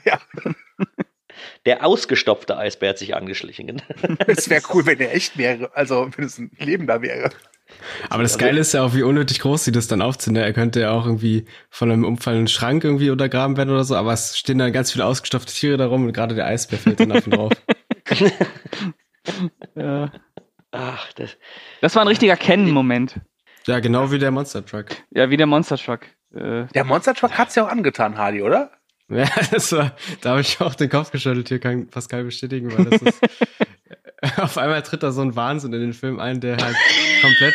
[SPEAKER 6] Ja, [LAUGHS]
[SPEAKER 1] der ausgestopfte Eisbär hat sich angeschlichen.
[SPEAKER 6] es wäre cool, wenn er echt wäre. Also, wenn es ein Lebender wäre.
[SPEAKER 7] Aber das Geile ist ja auch, wie unnötig groß sie das dann aufziehen. ne? Er könnte ja auch irgendwie von einem umfallenden Schrank irgendwie untergraben werden oder so, aber es stehen dann ganz viele ausgestopfte Tiere da rum und gerade der Eisbär fällt dann auf ihn drauf.
[SPEAKER 2] Ja.
[SPEAKER 1] Ach, das,
[SPEAKER 2] Das war ein richtiger Kennen-Moment.
[SPEAKER 7] Ja, genau wie der Monster Truck.
[SPEAKER 2] Ja, wie der Monster Truck. Äh,
[SPEAKER 6] Der Monster Truck hat's ja auch angetan, Hardy, oder?
[SPEAKER 7] Ja, [LAUGHS] das war, da habe ich auch den Kopf geschüttelt, hier kann Pascal bestätigen, weil das ist, [LAUGHS] auf einmal tritt da so ein Wahnsinn in den Film ein, der halt komplett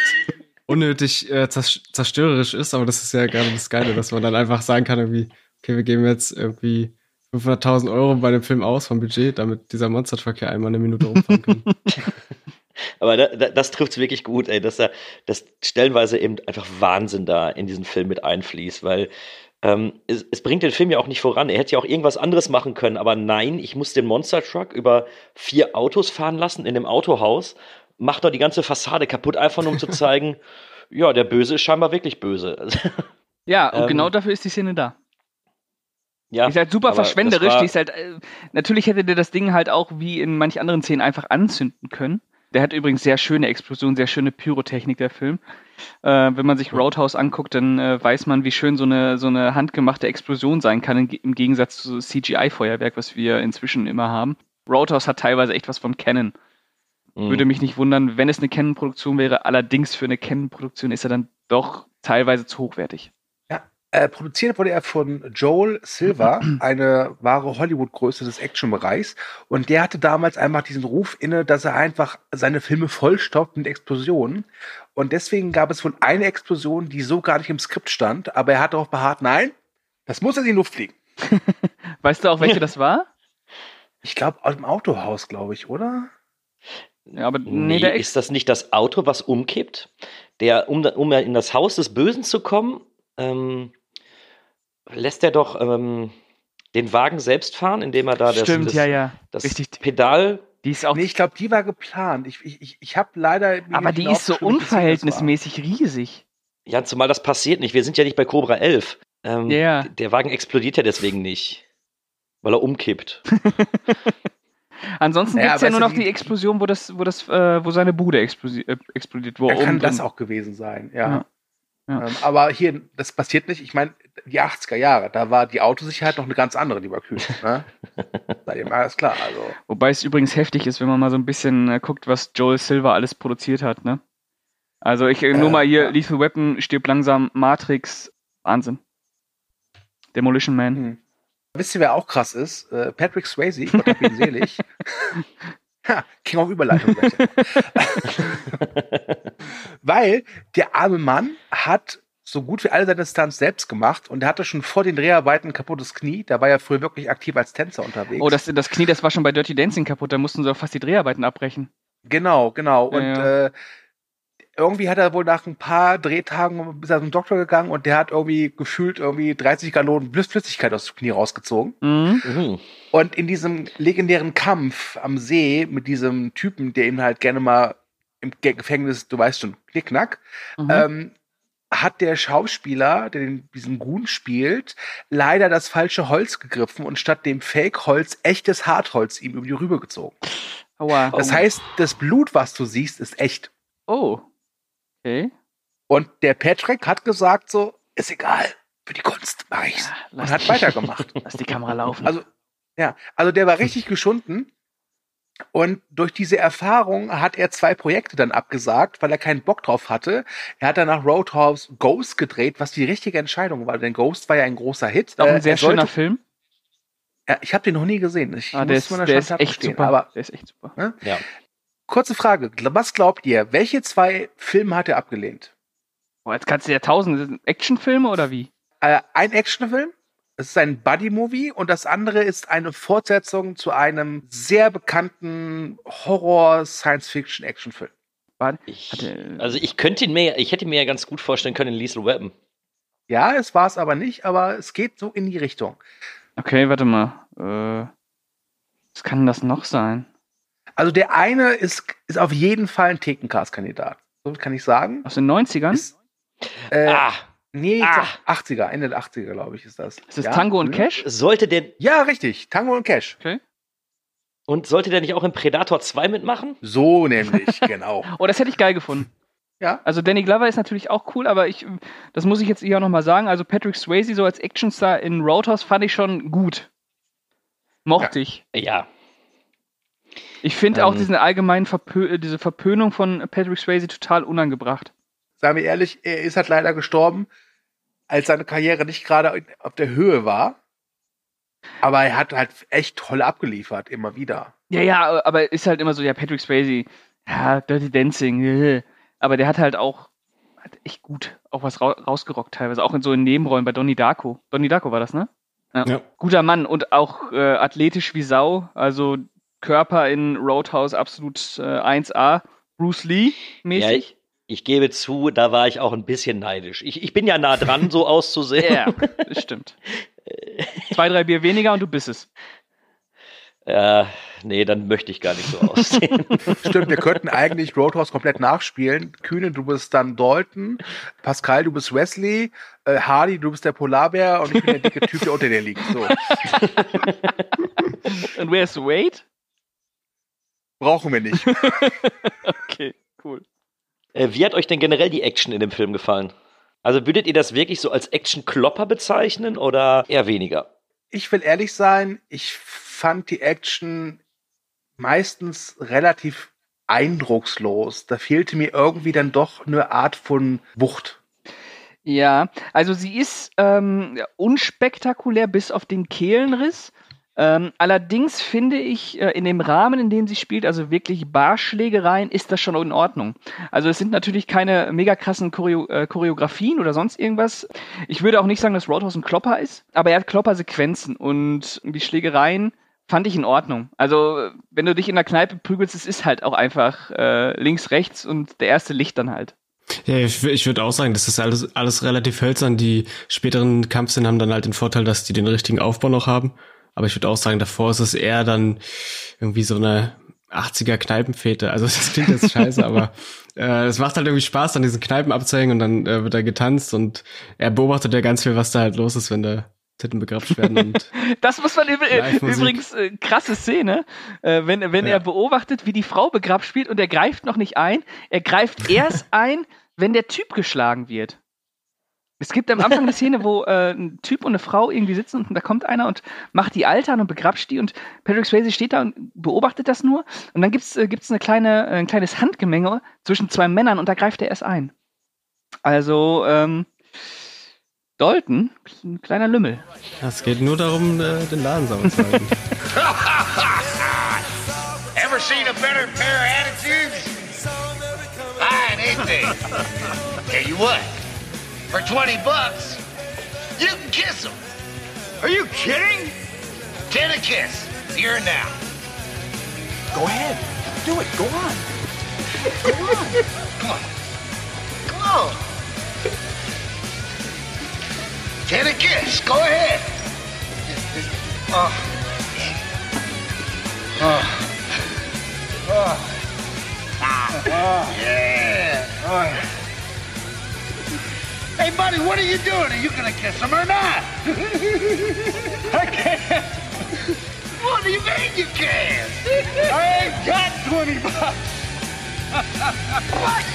[SPEAKER 7] unnötig äh, zers- zerstörerisch ist, aber das ist ja gerade das Geile, dass man dann einfach sagen kann, irgendwie, okay, wir geben jetzt irgendwie 500.000 Euro bei dem Film aus vom Budget, damit dieser Monster Truck hier einmal eine Minute rumfahren kann. [LAUGHS]
[SPEAKER 1] aber da, da, das trifft es wirklich gut, ey, dass da dass stellenweise eben einfach Wahnsinn da in diesen Film mit einfließt, weil ähm, es, es bringt den Film ja auch nicht voran. Er hätte ja auch irgendwas anderes machen können, aber nein, ich muss den Monster Truck über vier Autos fahren lassen in dem Autohaus macht doch die ganze Fassade kaputt, einfach nur um zu [LAUGHS] zeigen, ja, der Böse ist scheinbar wirklich böse.
[SPEAKER 2] Ja, und [LAUGHS]
[SPEAKER 1] Ähm,
[SPEAKER 2] genau dafür ist die Szene da.
[SPEAKER 1] Ja,
[SPEAKER 2] Die ist halt super verschwenderisch. Die ist halt, äh, natürlich hätte der das Ding halt auch wie in manch anderen Szenen einfach anzünden können. Der hat übrigens sehr schöne Explosionen, sehr schöne Pyrotechnik, der Film. Äh, wenn man sich Roadhouse anguckt, dann äh, weiß man, wie schön so eine, so eine handgemachte Explosion sein kann, im, im Gegensatz zu CGI-Feuerwerk, was wir inzwischen immer haben. Roadhouse hat teilweise echt was von Canon.
[SPEAKER 1] Mhm.
[SPEAKER 2] Würde mich nicht wundern, wenn es eine Canon-Produktion wäre. Allerdings für eine Canon-Produktion ist er dann doch teilweise zu hochwertig.
[SPEAKER 6] Äh, produziert wurde er von Joel Silver, [CLEARS THROAT] eine wahre Hollywood-Größe des Action-Bereichs. Und der hatte damals einfach diesen Ruf inne, dass er einfach seine Filme vollstopft mit Explosionen. Und deswegen gab es wohl eine Explosion, die so gar nicht im Skript stand. Aber er hat darauf beharrt, nein, das muss in die Luft fliegen. [LAUGHS]
[SPEAKER 2] Weißt du auch, welche das war?
[SPEAKER 6] Ich glaube, aus dem Autohaus, glaube ich, oder?
[SPEAKER 2] Ja, aber nee,
[SPEAKER 1] Nee, ist das nicht das Auto, was umkippt? Der, um, um in das Haus des Bösen zu kommen, ähm, lässt er doch ähm, den Wagen selbst fahren, indem er da das,
[SPEAKER 2] Stimmt,
[SPEAKER 1] das,
[SPEAKER 2] ja, ja.
[SPEAKER 1] das
[SPEAKER 2] Richtig.
[SPEAKER 1] Pedal.
[SPEAKER 2] Die ist auch
[SPEAKER 6] Nee, ich glaube, die war geplant. Ich, ich, ich, ich habe leider.
[SPEAKER 2] Aber die ist so unverhältnismäßig riesig.
[SPEAKER 1] Ja, zumal das passiert nicht. Wir sind ja nicht bei Cobra 11. Ähm,
[SPEAKER 2] Ja, ja.
[SPEAKER 1] Der Wagen explodiert ja deswegen nicht, weil er umkippt. [LAUGHS]
[SPEAKER 2] Ansonsten
[SPEAKER 6] Ja,
[SPEAKER 2] gibt's ja
[SPEAKER 6] weißt
[SPEAKER 2] nur noch
[SPEAKER 6] die-
[SPEAKER 2] die Explosion, wo das, wo das, äh, wo seine Bude explosi äh, explodiert, wo
[SPEAKER 6] Ja, kann das auch gewesen sein, ja.
[SPEAKER 2] Ja. Ja.
[SPEAKER 6] Ähm, aber hier, das passiert nicht. Ich meine, die 80er Jahre, da war die Autosicherheit noch eine ganz andere, lieber Kühn. [LAUGHS] Ne? Mal alles klar. Also,
[SPEAKER 2] Wobei es übrigens heftig ist, wenn man mal so ein bisschen äh, guckt, was Joel Silver alles produziert hat, ne? Also ich äh, nur
[SPEAKER 6] Äh,
[SPEAKER 2] mal hier,
[SPEAKER 6] ja.
[SPEAKER 2] Lethal Weapon, stirbt langsam, Matrix, Wahnsinn. Demolition Man.
[SPEAKER 6] hm. wisst ihr, wer auch krass ist? Äh, Patrick Swayze, Gott hab ihn selig. [LAUGHS] ha, King of Überleitung. [LAUGHS] Weil der arme Mann hat so gut wie alle seine Stunts selbst gemacht und er hatte schon vor den Dreharbeiten ein kaputtes Knie. Da war er früher wirklich aktiv als Tänzer unterwegs.
[SPEAKER 2] Oh, das, das Knie, das war schon bei Dirty Dancing kaputt, da mussten sie auch fast die Dreharbeiten abbrechen.
[SPEAKER 6] Genau, genau.
[SPEAKER 2] Ja,
[SPEAKER 6] und
[SPEAKER 2] ja.
[SPEAKER 6] Äh, irgendwie hat er wohl nach ein paar Drehtagen bis er zum Doktor gegangen und der hat irgendwie gefühlt irgendwie 30 Gallonen Flüss- Flüssigkeit aus dem Knie rausgezogen.
[SPEAKER 2] Mhm.
[SPEAKER 1] Mhm.
[SPEAKER 6] Und in diesem legendären Kampf am See mit diesem Typen, der ihn halt gerne mal im Ge- Gefängnis, du weißt schon, knickknack,
[SPEAKER 2] Mhm.
[SPEAKER 6] ähm, hat der Schauspieler, der den, diesen Gun spielt, leider das falsche Holz gegriffen und statt dem Fake-Holz echtes Hartholz ihm über die Rübe gezogen.
[SPEAKER 2] Aua.
[SPEAKER 6] Das heißt, das Blut, was du siehst, ist echt.
[SPEAKER 2] Oh. Okay.
[SPEAKER 6] Und der Patrick hat gesagt so, ist egal, für die Kunst mache ich's.
[SPEAKER 2] Ja,
[SPEAKER 6] Und hat
[SPEAKER 2] die-
[SPEAKER 6] weitergemacht. [LAUGHS]
[SPEAKER 2] Lass die Kamera laufen.
[SPEAKER 6] Also, ja, also der war richtig geschunden. Und durch diese Erfahrung hat er zwei Projekte dann abgesagt, weil er keinen Bock drauf hatte. Er hat dann nach Roadhouse Ghost gedreht, was die richtige Entscheidung war, denn Ghost war ja ein großer Hit.
[SPEAKER 2] auch
[SPEAKER 6] Äh,
[SPEAKER 2] ein sehr
[SPEAKER 6] er sollte-
[SPEAKER 2] schöner Film.
[SPEAKER 6] Ja, ich habe den noch nie gesehen. Ich
[SPEAKER 2] Ah, der
[SPEAKER 6] muss
[SPEAKER 2] ist,
[SPEAKER 6] meiner
[SPEAKER 2] der ist echt super.
[SPEAKER 6] Aber
[SPEAKER 2] der ist echt super.
[SPEAKER 1] Ja.
[SPEAKER 6] kurze Frage, was glaubt ihr, welche zwei Filme hat er abgelehnt?
[SPEAKER 2] Oh, jetzt kannst du ja tausend das sind Actionfilme oder wie?
[SPEAKER 6] Äh, ein Actionfilm, es ist ein Buddy-Movie und das andere ist eine Fortsetzung zu einem sehr bekannten Horror-Science-Fiction-Actionfilm.
[SPEAKER 1] Ich,
[SPEAKER 2] Hatte-
[SPEAKER 1] also ich könnte ihn mir, ich hätte mir ja ganz gut vorstellen können in Lethal Weapon.
[SPEAKER 6] Ja, es war es aber nicht, aber es geht so in die Richtung.
[SPEAKER 2] Okay, warte mal. Äh, was kann das noch sein?
[SPEAKER 6] Also der eine ist, ist auf jeden Fall ein Thekencast-Kandidat. So kann ich sagen.
[SPEAKER 2] Aus den 90ern?
[SPEAKER 6] Ist, äh,
[SPEAKER 1] Ah,
[SPEAKER 6] nee,
[SPEAKER 1] ah.
[SPEAKER 6] glaub 80er, Ende der 80er, glaube ich, ist das.
[SPEAKER 2] ist das
[SPEAKER 6] ja?
[SPEAKER 2] Tango und
[SPEAKER 6] Hm?
[SPEAKER 2] Cash?
[SPEAKER 1] sollte der,
[SPEAKER 6] Ja, richtig. Tango und Cash.
[SPEAKER 2] Okay.
[SPEAKER 1] und sollte der nicht auch in Predator 2 mitmachen?
[SPEAKER 6] So nämlich, [LAUGHS] genau.
[SPEAKER 2] Oh, das hätte ich geil gefunden.
[SPEAKER 6] Ja.
[SPEAKER 2] Also Danny Glover ist natürlich auch cool, aber ich, das muss ich jetzt hier auch nochmal sagen. Also Patrick Swayze so als Actionstar in Roadhouse fand ich schon gut. Mochte ich.
[SPEAKER 1] Ja.
[SPEAKER 2] Ich finde auch
[SPEAKER 1] Ähm.
[SPEAKER 2] diesen allgemeinen Verpö äh, diese Verpönung von Patrick Swayze total unangebracht.
[SPEAKER 6] Sagen wir ehrlich, er ist halt leider gestorben, als seine Karriere nicht gerade auf der Höhe war. Aber er hat halt echt toll abgeliefert, immer wieder.
[SPEAKER 2] Ja, ja, aber ist halt immer so, ja, Patrick Swayze, ja, Dirty Dancing, äh. aber der hat halt auch hat echt gut auch was ra rausgerockt teilweise, auch in so in Nebenrollen bei Donnie Darko. Donnie Darko war das, ne?
[SPEAKER 7] Ja.
[SPEAKER 2] Guter Mann und auch äh, athletisch wie Sau, also Körper in Roadhouse absolut äh, 1A. Bruce Lee
[SPEAKER 1] Ja,
[SPEAKER 2] mäßig.
[SPEAKER 1] ich, ich gebe zu, da war ich auch ein bisschen neidisch. Ich, ich bin ja nah dran, so [LAUGHS] auszusehen.
[SPEAKER 2] Ja, das stimmt. Zwei, drei Bier weniger und du bist es.
[SPEAKER 1] Äh, nee, dann möchte ich gar nicht so aussehen. [LAUGHS]
[SPEAKER 6] Stimmt, wir könnten eigentlich Roadhouse komplett nachspielen. Kühne, du bist dann Dalton. Pascal, du bist Wesley. Äh, Hardy, du bist der Polarbär. Und ich bin der dicke Typ, der unter dir liegt. So. [LAUGHS]
[SPEAKER 2] Und wer ist Wade?
[SPEAKER 6] Brauchen wir nicht.
[SPEAKER 2] okay,
[SPEAKER 1] wie hat euch denn generell die Action in dem Film gefallen? Also würdet ihr das wirklich so als Action-Klopper bezeichnen oder eher weniger?
[SPEAKER 6] Ich will ehrlich sein, ich fand die Action meistens relativ eindruckslos. Da fehlte mir irgendwie dann doch eine Art von Wucht.
[SPEAKER 2] Ja, also sie ist ähm, unspektakulär bis auf den Kehlenriss. Ähm, allerdings finde ich, äh, in dem Rahmen, in dem sie spielt, also wirklich Barschlägereien, ist das schon in Ordnung. Also es sind natürlich keine mega krassen Choreo äh, Choreografien oder sonst irgendwas. Ich würde auch nicht sagen, dass Roadhouse ein Klopper ist, aber er hat Kloppersequenzen und die Schlägereien fand ich in Ordnung. Also wenn du dich in der Kneipe prügelst, es ist halt auch einfach äh, links, rechts und der erste Licht dann halt.
[SPEAKER 7] Ja, ich, ich würde auch sagen, das ist alles, alles relativ hölzern. Die späteren Kampfszenen haben dann halt den Vorteil, dass die den richtigen Aufbau noch haben. Aber ich würde auch sagen, davor ist es eher dann irgendwie so eine 80er Kneipenfete. Also [LAUGHS] das klingt jetzt scheiße, aber äh, es macht halt irgendwie Spaß, dann diesen Kneipen abzuhängen und dann äh, wird er getanzt und er beobachtet ja ganz viel, was da halt los ist, wenn da Titten begrapscht werden. Und [LAUGHS]
[SPEAKER 2] das muss man übrigens äh, krasse Szene, äh, wenn, wenn ja. er beobachtet, wie die Frau begrapscht spielt und er greift noch nicht ein. Er greift [LAUGHS] erst ein, wenn der Typ geschlagen wird. Es gibt am Anfang eine Szene, wo äh, ein Typ und eine Frau irgendwie sitzen und da kommt einer und macht die Alter und begrapscht die und Patrick Swayze steht da und beobachtet das nur und dann gibt's äh, gibt's eine kleine, äh, ein kleines Handgemenge zwischen zwei Männern und da greift er erst ein. Also, ähm, Dalton, ein kleiner Lümmel.
[SPEAKER 7] Es geht nur darum, äh, den Laden sauber zu halten. [LAUGHS]
[SPEAKER 10] Ever seen a better pair of attitudes? Fine, ain't they? Tell you what. For 20 bucks, you can kiss them. Are you kidding? Ten a kiss, here and now.
[SPEAKER 11] Go ahead. Do it. Go on. Go on. [LAUGHS]
[SPEAKER 10] Come on. Come on. Ten a kiss. Go ahead. Oh. Oh. Oh. Ah. Yeah. Oh. Hey, buddy, what are you doing? Are you gonna kiss him or not? [LAUGHS] I can't. What do you mean you can't? I ain't got 20 bucks. what?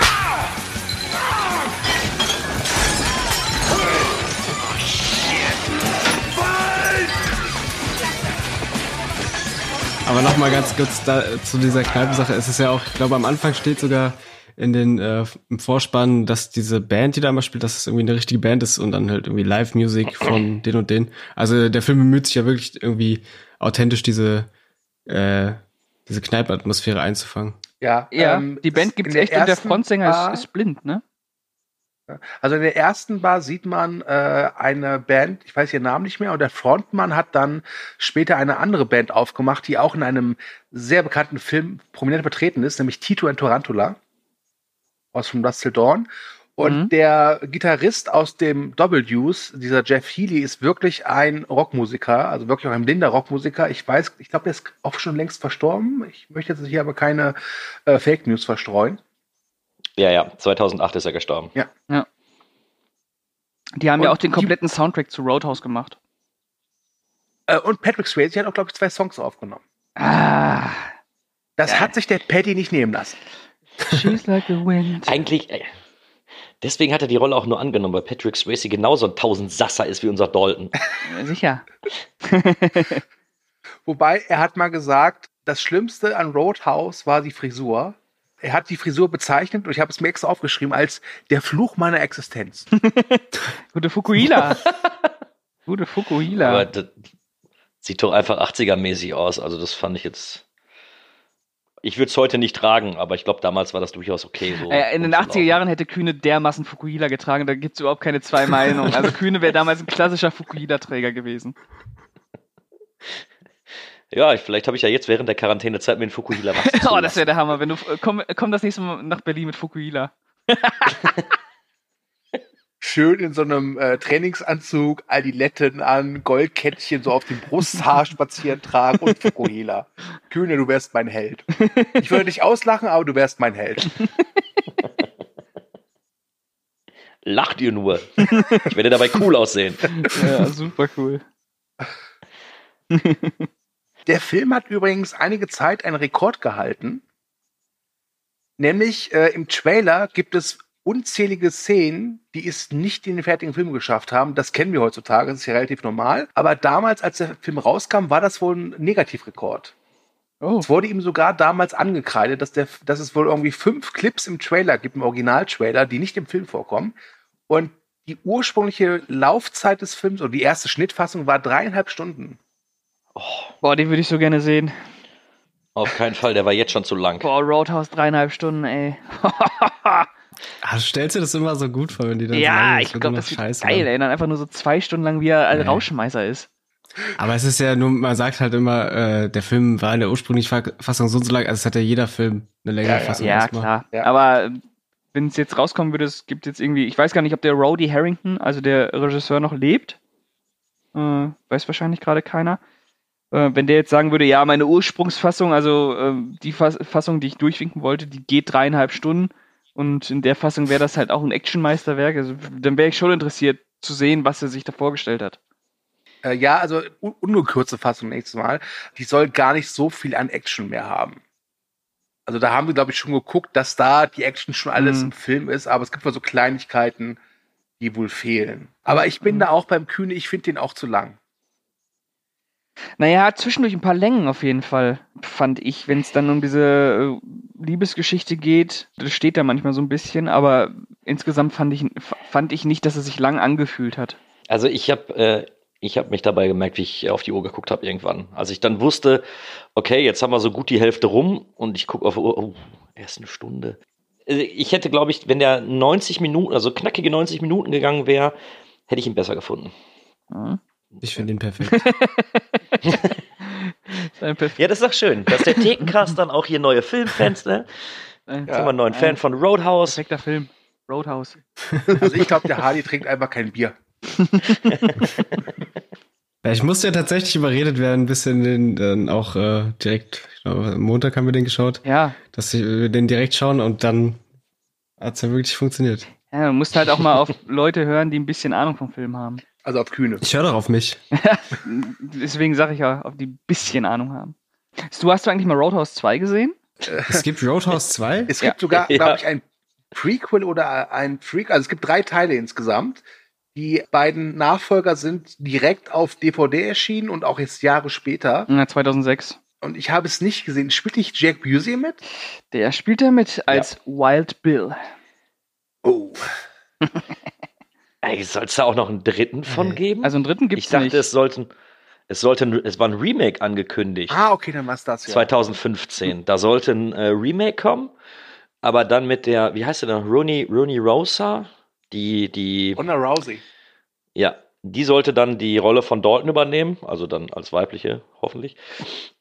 [SPEAKER 10] Ah! Ah! Oh, shit.
[SPEAKER 7] Aber nochmal ganz kurz da, zu dieser Kneipensache. Es ist ja auch, ich glaube, am Anfang steht sogar in den äh, im Vorspann, dass diese Band, die da immer spielt, dass es irgendwie eine richtige Band ist und dann halt irgendwie Live-Music von den und den. Also der Film bemüht sich ja wirklich irgendwie authentisch diese äh, diese Kneipenatmosphäre einzufangen.
[SPEAKER 6] Ja,
[SPEAKER 2] ja ähm, die Band gibt's echt und der Frontsänger ist, ist blind, ne?
[SPEAKER 6] Also in der ersten Bar sieht man äh, eine Band, ich weiß ihren Namen nicht mehr, und der Frontmann hat dann später eine andere Band aufgemacht, die auch in einem sehr bekannten Film prominent vertreten ist, nämlich Tito and Tarantula aus From Dust Till Dawn. Und mhm. der Gitarrist aus dem W's, dieser Jeff Healy, ist wirklich ein Rockmusiker, also wirklich auch ein blinder Rockmusiker. Ich weiß, ich glaube, der ist auch schon längst verstorben. Ich möchte jetzt hier aber keine äh, Fake News verstreuen.
[SPEAKER 1] Ja, ja, 2008 ist er gestorben.
[SPEAKER 6] Ja.
[SPEAKER 2] ja. Die haben und ja auch den kompletten Soundtrack zu Roadhouse gemacht.
[SPEAKER 6] Äh, und Patrick Swayze hat auch, glaube ich, zwei Songs aufgenommen.
[SPEAKER 2] Ah.
[SPEAKER 6] Das ja. hat sich der Paddy nicht nehmen lassen.
[SPEAKER 2] She's like the wind. [LAUGHS]
[SPEAKER 1] Eigentlich, äh, deswegen hat er die Rolle auch nur angenommen, weil Patrick Swayze genauso ein Tausendsasser ist wie unser Dalton.
[SPEAKER 2] Sicher. [LAUGHS]
[SPEAKER 6] Wobei, er hat mal gesagt, das Schlimmste an Roadhouse war die Frisur. Er hat die Frisur bezeichnet, und ich habe es mir extra aufgeschrieben, als der Fluch meiner Existenz. [LAUGHS]
[SPEAKER 2] Gute Fukuhila. Gute Fukuhila.
[SPEAKER 1] Aber das sieht doch einfach 80er-mäßig aus. Also das fand ich jetzt ich würde es heute nicht tragen, aber ich glaube, damals war das durchaus okay. So
[SPEAKER 2] äh, in den 80er Jahren hätte Kühne dermaßen Fukuhila getragen, da gibt es überhaupt keine zwei Meinungen. Also Kühne wäre damals ein klassischer Fukuhila-Träger gewesen.
[SPEAKER 1] Ja, vielleicht habe ich ja jetzt während der Quarantänezeit mir einen Fukuhila [LAUGHS] wachsen
[SPEAKER 2] Oh, das wäre der Hammer. Wenn du, komm, komm das nächste Mal nach Berlin mit Fukuhila. [LAUGHS]
[SPEAKER 6] schön in so einem äh, Trainingsanzug, Adiletten an, Goldkettchen so auf dem Brusthaar spazieren tragen und Fukuhila. Kühne, du wärst mein Held. Ich würde dich auslachen, aber du wärst mein Held.
[SPEAKER 1] Lacht ihr nur. Ich werde dabei cool aussehen.
[SPEAKER 2] Ja, super cool.
[SPEAKER 6] Der Film hat übrigens einige Zeit einen Rekord gehalten. Nämlich äh, im Trailer gibt es unzählige Szenen, die es nicht in den fertigen Film geschafft haben. Das kennen wir heutzutage, das ist ja relativ normal. Aber damals, als der Film rauskam, war das wohl ein Negativrekord.
[SPEAKER 2] Oh.
[SPEAKER 6] Es wurde ihm sogar damals angekreidet, dass, der, dass es wohl irgendwie fünf Clips im Trailer gibt, im Originaltrailer, die nicht im Film vorkommen. Und die ursprüngliche Laufzeit des Films oder die erste Schnittfassung war dreieinhalb Stunden.
[SPEAKER 2] Boah, den würde ich so gerne sehen.
[SPEAKER 1] Auf keinen Fall, der war jetzt schon zu lang.
[SPEAKER 2] Boah, Roadhouse dreieinhalb Stunden, ey. [LAUGHS]
[SPEAKER 7] Ah, stellst du das immer so gut vor, wenn die dann so
[SPEAKER 2] ja,
[SPEAKER 7] lange
[SPEAKER 2] ich glaube,
[SPEAKER 7] und
[SPEAKER 2] das
[SPEAKER 7] scheiße
[SPEAKER 2] geil, ey. Dann einfach nur so zwei Stunden lang, wie er ein
[SPEAKER 7] Nee.
[SPEAKER 2] Rauschmeißer ist.
[SPEAKER 7] Aber es ist ja nur, man sagt halt immer, äh, der Film war in der ursprünglichen Fa- Fassung so und so lang, also es hat ja jeder Film eine längere
[SPEAKER 6] Ja.
[SPEAKER 7] Fassung.
[SPEAKER 2] Ja,
[SPEAKER 7] erstmal.
[SPEAKER 2] klar.
[SPEAKER 6] Ja.
[SPEAKER 2] Aber äh, wenn es jetzt rauskommen würde, es gibt jetzt irgendwie, ich weiß gar nicht, ob der Rhodey Harrington, also der Regisseur, noch lebt. Äh, weiß wahrscheinlich gerade keiner. Äh, wenn der jetzt sagen würde, ja, meine Ursprungsfassung, also äh, die Fass Fassung, die ich durchwinken wollte, die geht dreieinhalb Stunden. Und in der Fassung wäre das halt auch ein Actionmeisterwerk. Also dann wäre ich schon interessiert zu sehen, was er sich da vorgestellt hat.
[SPEAKER 6] Äh, ja, also un ungekürzte Fassung nächstes Mal. Die soll gar nicht so viel an Action mehr haben. Also da haben wir, glaube ich, schon geguckt, dass da die Action schon alles
[SPEAKER 2] Mhm.
[SPEAKER 6] im Film ist, aber es gibt wohl so Kleinigkeiten, die wohl fehlen. Aber ich bin da auch beim Kühne, ich finde den auch zu lang.
[SPEAKER 2] Naja, zwischendurch ein paar Längen auf jeden Fall, fand ich, wenn es dann um diese äh, Liebesgeschichte geht. Das steht da manchmal so ein bisschen, aber insgesamt fand ich, fand ich nicht, dass es sich lang angefühlt hat.
[SPEAKER 1] Also ich habe äh, ich hab mich dabei gemerkt, wie ich auf die Uhr geguckt habe irgendwann. Als ich dann wusste, okay, jetzt haben wir so gut die Hälfte rum und ich gucke auf Uhr, oh, erst eine Stunde. Also Ich hätte, glaube ich, wenn der 90 Minuten, also knackige 90 Minuten gegangen wäre, hätte ich ihn besser gefunden.
[SPEAKER 2] Ja.
[SPEAKER 7] Ich finde ihn perfekt. [LAUGHS]
[SPEAKER 2] Ein Perf-
[SPEAKER 1] Ja, das ist doch schön, dass der Thekencast dann auch hier neue Filmfans, ne?
[SPEAKER 2] ein
[SPEAKER 1] Jetzt haben wir einen neuen Fan von Roadhouse.
[SPEAKER 2] perfekter Film. Roadhouse.
[SPEAKER 6] Also ich glaube, der Hardy trinkt einfach kein Bier. [LAUGHS]
[SPEAKER 7] Ja, ich musste ja tatsächlich überredet werden, ein bisschen den dann auch äh, direkt, ich glaube, am Montag haben wir den geschaut,
[SPEAKER 2] Ja,
[SPEAKER 7] dass wir den direkt schauen und dann hat's ja wirklich funktioniert.
[SPEAKER 2] ja man muss halt auch mal auf [LAUGHS] Leute hören, die ein bisschen Ahnung vom Film haben.
[SPEAKER 6] Also auf Kühne.
[SPEAKER 7] Ich höre doch auf mich. [LAUGHS]
[SPEAKER 2] Deswegen sage ich ja, auf die ein bisschen Ahnung haben. Du hast du eigentlich mal Roadhouse 2 gesehen? [LAUGHS]
[SPEAKER 7] Es gibt Roadhouse 2?
[SPEAKER 6] Es gibt
[SPEAKER 2] Ja.
[SPEAKER 6] sogar,
[SPEAKER 1] Ja.
[SPEAKER 6] glaube ich, ein Prequel oder ein Freak. Also es gibt drei Teile insgesamt. Die beiden Nachfolger sind direkt auf DVD erschienen und auch jetzt Jahre später.
[SPEAKER 2] Ja, 2006.
[SPEAKER 6] Und ich habe es nicht gesehen. Spielt nicht Jack Busey mit?
[SPEAKER 2] Der spielt da mit als Wild Bill.
[SPEAKER 6] Oh. [LAUGHS]
[SPEAKER 1] Soll es da auch noch einen dritten von geben?
[SPEAKER 2] Also einen dritten gibt's
[SPEAKER 1] ich dachte,
[SPEAKER 2] nicht.
[SPEAKER 1] es sollten, es sollte, es war ein Remake angekündigt.
[SPEAKER 6] Ah, okay, dann war's das ja.
[SPEAKER 1] 2015. Da sollte ein äh, Remake kommen, aber dann mit der, wie heißt der denn, Rooney, Rooney Rosa, die, die,
[SPEAKER 6] Ronda Rousey.
[SPEAKER 1] ja, die sollte dann die Rolle von Dalton übernehmen, also dann als weibliche, hoffentlich.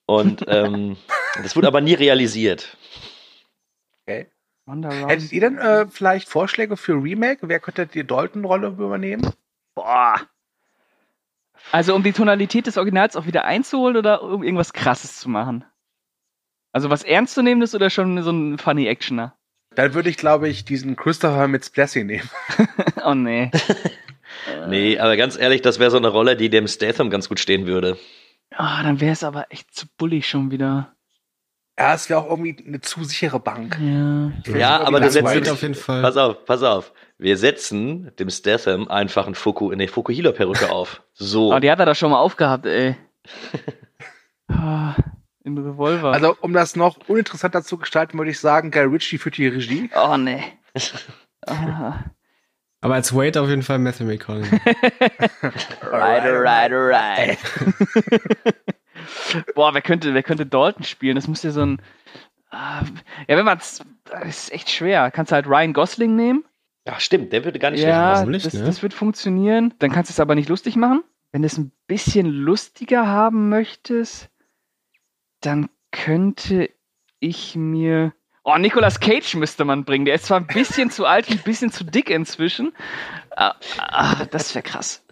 [SPEAKER 1] Und [LAUGHS] ähm, das wurde aber nie realisiert.
[SPEAKER 6] Hättet ihr denn äh, vielleicht Vorschläge für Remake? Wer könnte die Dalton-Rolle übernehmen?
[SPEAKER 2] Boah. Also um die Tonalität des Originals auch wieder einzuholen oder um irgendwas krasses zu machen? Also was ernstzunehmendes oder schon so ein funny Actioner?
[SPEAKER 6] Dann würde ich, glaube ich, diesen Christopher mit Splassy nehmen. [LAUGHS] [LAUGHS]
[SPEAKER 2] oh nee. [LAUGHS]
[SPEAKER 1] Nee, aber ganz ehrlich, das wäre so eine Rolle, die dem Statham ganz gut stehen würde.
[SPEAKER 2] Ah, dann wäre es aber echt zu bullig schon wieder.
[SPEAKER 6] Ja, es wäre auch irgendwie eine zu sichere Bank.
[SPEAKER 2] Ja.
[SPEAKER 1] Ja, aber du
[SPEAKER 6] das
[SPEAKER 1] setzt
[SPEAKER 6] wird
[SPEAKER 7] auf jeden Fall.
[SPEAKER 1] Pass auf, pass auf. Wir setzen dem Statham einfach einen Fuku, eine Fukuhila-Perücke auf. So.
[SPEAKER 2] Oh, die hat er doch schon mal aufgehabt, ey. [LAUGHS] Ah, Im Revolver.
[SPEAKER 6] Also, um das noch uninteressanter zu gestalten, würde ich sagen, Guy Ritchie führt die Regie.
[SPEAKER 2] oh nee. [LAUGHS] Ah.
[SPEAKER 7] Aber als Wade auf jeden Fall Matthew McConaughey. [LAUGHS]
[SPEAKER 2] Right, right, right. Boah, wer könnte, wer könnte Dalton spielen? Das muss ja so ein. Ah, Ja, wenn man das ist echt schwer. Kannst du halt Ryan Gosling nehmen?
[SPEAKER 1] Ja, stimmt, der würde gar nicht
[SPEAKER 2] Ja,
[SPEAKER 7] warum nicht,
[SPEAKER 2] das,
[SPEAKER 7] ne?
[SPEAKER 2] das wird funktionieren. Dann kannst du es aber nicht lustig machen. Wenn du es ein bisschen lustiger haben möchtest, dann könnte ich mir. Oh, Nicolas Cage müsste man bringen. Der ist zwar ein bisschen zu alt, ein bisschen zu dick inzwischen. Ah, ah, das wäre krass.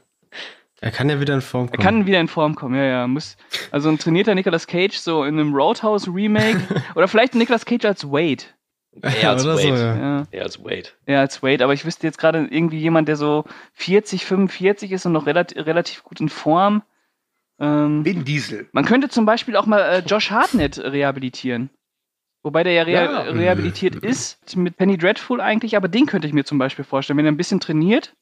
[SPEAKER 7] Er kann ja wieder in Form kommen.
[SPEAKER 2] Er kann wieder in Form kommen, ja, ja. Muss, also ein trainierter Nicolas Cage so in einem Roadhouse-Remake. [LAUGHS] oder vielleicht ein Nicolas Cage als Wade.
[SPEAKER 1] Eher [LAUGHS] als
[SPEAKER 7] Oder so,
[SPEAKER 1] Wade.
[SPEAKER 7] ja.
[SPEAKER 2] Ja.
[SPEAKER 1] Eher als Wade.
[SPEAKER 2] Ja, als Wade, aber ich wüsste jetzt gerade irgendwie jemand, der so 40, 45 ist und noch relativ, relativ gut in Form. Ähm,
[SPEAKER 6] Vin Diesel.
[SPEAKER 2] man könnte zum Beispiel auch mal äh, Josh Hartnett rehabilitieren. Wobei der ja, rea
[SPEAKER 6] Ja.
[SPEAKER 2] rehabilitiert ist, mit Penny Dreadful eigentlich, aber den könnte ich mir zum Beispiel vorstellen, wenn er ein bisschen trainiert.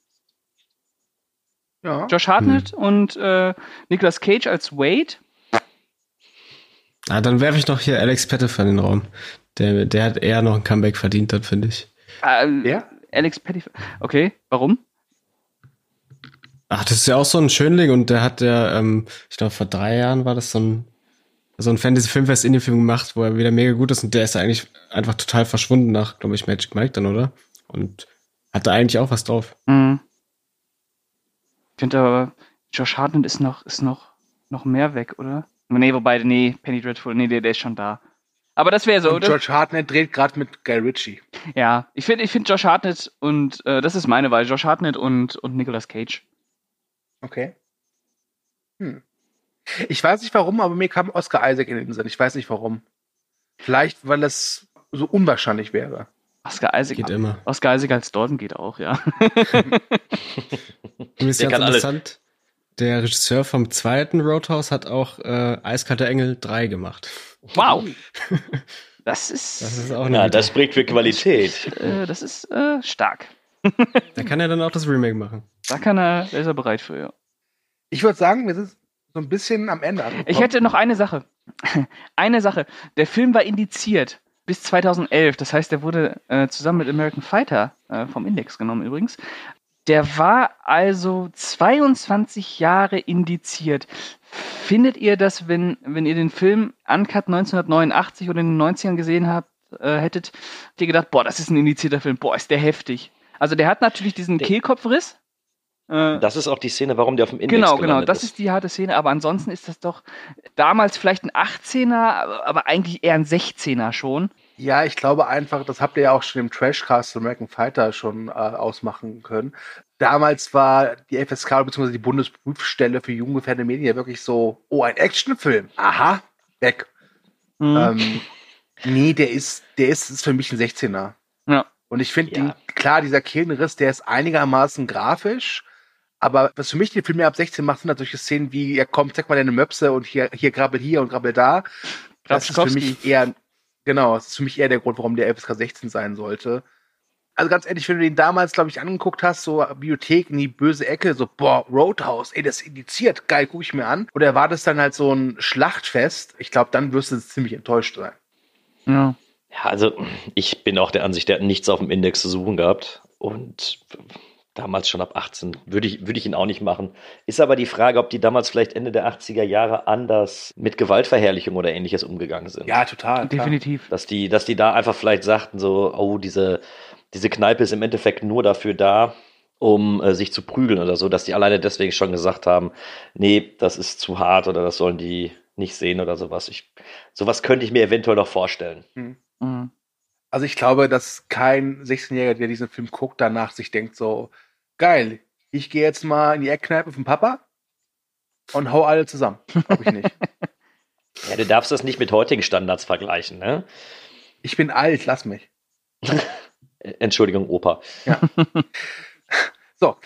[SPEAKER 6] Ja.
[SPEAKER 2] Josh Hartnett und äh, Nicolas Cage als Wade.
[SPEAKER 7] Ah, dann werfe ich noch hier Alex Pettyfer in den Raum. Der, der hat eher noch ein Comeback verdient, dann finde ich.
[SPEAKER 2] Äh,
[SPEAKER 6] Wer?
[SPEAKER 2] Alex Petty. Okay, warum?
[SPEAKER 7] Ach, das ist ja auch so ein Schönling und der hat ja, ähm, ich glaube, vor drei Jahren war das so ein, so ein Fantasy-Filmfest Indie-Film gemacht, wo er wieder mega gut ist und der ist ja eigentlich einfach total verschwunden nach, glaube ich, Magic Mike dann, oder? Und hat da eigentlich auch was drauf.
[SPEAKER 2] Hm. Ich finde aber, Josh Hartnett ist noch, ist noch, noch mehr weg, oder? Nee, wobei, nee, Penny Dreadful, nee, der, der ist schon da. Aber das wäre so,
[SPEAKER 6] Und
[SPEAKER 2] oder?
[SPEAKER 6] George Hartnett dreht gerade mit Guy Ritchie.
[SPEAKER 2] Ja, ich finde ich find Josh Hartnett und, äh, das ist meine Wahl, Josh Hartnett und, und Nicolas Cage.
[SPEAKER 6] Okay. Hm. Ich weiß nicht warum, aber mir kam Oscar Isaac in den Sinn. Ich weiß nicht warum. Vielleicht, weil es so unwahrscheinlich wäre.
[SPEAKER 2] Oscar Isaac.
[SPEAKER 7] Geht immer.
[SPEAKER 2] Oscar Isaac als Dalton geht auch, ja. [LAUGHS]
[SPEAKER 7] Und ist [LAUGHS]
[SPEAKER 1] Der
[SPEAKER 7] ganz
[SPEAKER 1] kann alles.
[SPEAKER 7] interessant, der Regisseur vom zweiten Roadhouse hat auch äh, Eiskalter Engel 3 gemacht.
[SPEAKER 2] Wow. [LAUGHS] Das ist,
[SPEAKER 7] Das ist auch
[SPEAKER 1] Na, das spricht für Qualität.
[SPEAKER 2] äh, das ist äh, stark.
[SPEAKER 7] Da kann er dann auch das Remake machen.
[SPEAKER 2] Da kann er, da ist er bereit für, ja.
[SPEAKER 6] Ich würde sagen, wir sind so ein bisschen am Ende angekommen.
[SPEAKER 2] Ich hätte noch eine Sache. Eine Sache. Der Film war indiziert bis 2011. Das heißt, der wurde äh, zusammen mit American Fighter äh, vom Index genommen übrigens. Der war also 22 Jahre indiziert. Findet ihr das, wenn, wenn ihr den Film Uncut 1989 oder in den 90ern gesehen habt, äh, hättet, habt ihr gedacht, boah, das ist ein indizierter Film, boah, ist der heftig. Also der hat natürlich diesen
[SPEAKER 1] Der-
[SPEAKER 2] Kehlkopfriss. Äh,
[SPEAKER 1] Das ist auch die Szene, warum der auf dem Index
[SPEAKER 2] Genau, genau, das ist die harte Szene, aber ansonsten ist das doch damals vielleicht ein 18er, aber- eigentlich eher ein 16er schon.
[SPEAKER 6] Ja, ich glaube einfach, das habt ihr ja auch schon im Trashcast American Fighter schon äh, ausmachen können. Damals war die FSK bzw. die Bundesprüfstelle für jugendgefährdende Medien ja wirklich so, oh, ein Actionfilm. Aha, weg.
[SPEAKER 2] Mhm.
[SPEAKER 6] Ähm, nee, der ist, der ist, ist für mich ein 16er.
[SPEAKER 2] Ja.
[SPEAKER 6] Und ich finde,
[SPEAKER 1] Ja.
[SPEAKER 6] klar, dieser Kehlenriss, der ist einigermaßen grafisch. Aber was für mich den Film mehr ab 16 macht, sind halt solche Szenen wie, ja komm, zeig mal deine Möpse und hier, hier grabbel hier und grabbel da. Das ist für mich eher, genau, das ist für mich eher der Grund, warum der FSK 16 sein sollte. Also ganz ehrlich, wenn du den damals, glaube ich, angeguckt hast, so Bibliothek in die böse Ecke, so, boah, Roadhouse, ey, das ist indiziert, geil, guck ich mir an. Oder erwartest dann halt so ein Schlachtfest, ich glaube, dann wirst du ziemlich enttäuscht sein.
[SPEAKER 2] Ja.
[SPEAKER 1] Ja, also ich bin auch der Ansicht, der hat nichts auf dem Index zu suchen gehabt. Und damals schon ab 18 würde ich, würde ich ihn auch nicht machen. Ist aber die Frage, ob die damals vielleicht Ende der 80er Jahre anders mit Gewaltverherrlichung oder ähnliches umgegangen sind.
[SPEAKER 6] Ja, total. klar.
[SPEAKER 2] Definitiv.
[SPEAKER 1] Dass die, dass die da einfach vielleicht sagten, so, oh, diese, diese Kneipe ist im Endeffekt nur dafür da, um äh, sich zu prügeln oder so, dass die alleine deswegen schon gesagt haben, nee, das ist zu hart oder das sollen die nicht sehen oder sowas. Ich, sowas könnte ich mir eventuell noch vorstellen.
[SPEAKER 2] Mhm.
[SPEAKER 6] Also ich glaube, dass kein 16-Jähriger, der diesen Film guckt, danach sich denkt so, geil, ich gehe jetzt mal in die Eckkneipe vom Papa und hau alle zusammen. Glaube ich nicht. [LAUGHS]
[SPEAKER 1] Ja, du darfst das nicht mit heutigen Standards vergleichen, ne?
[SPEAKER 6] ich bin alt, lass mich. [LAUGHS]
[SPEAKER 1] Entschuldigung, Opa. [LAUGHS]
[SPEAKER 6] So,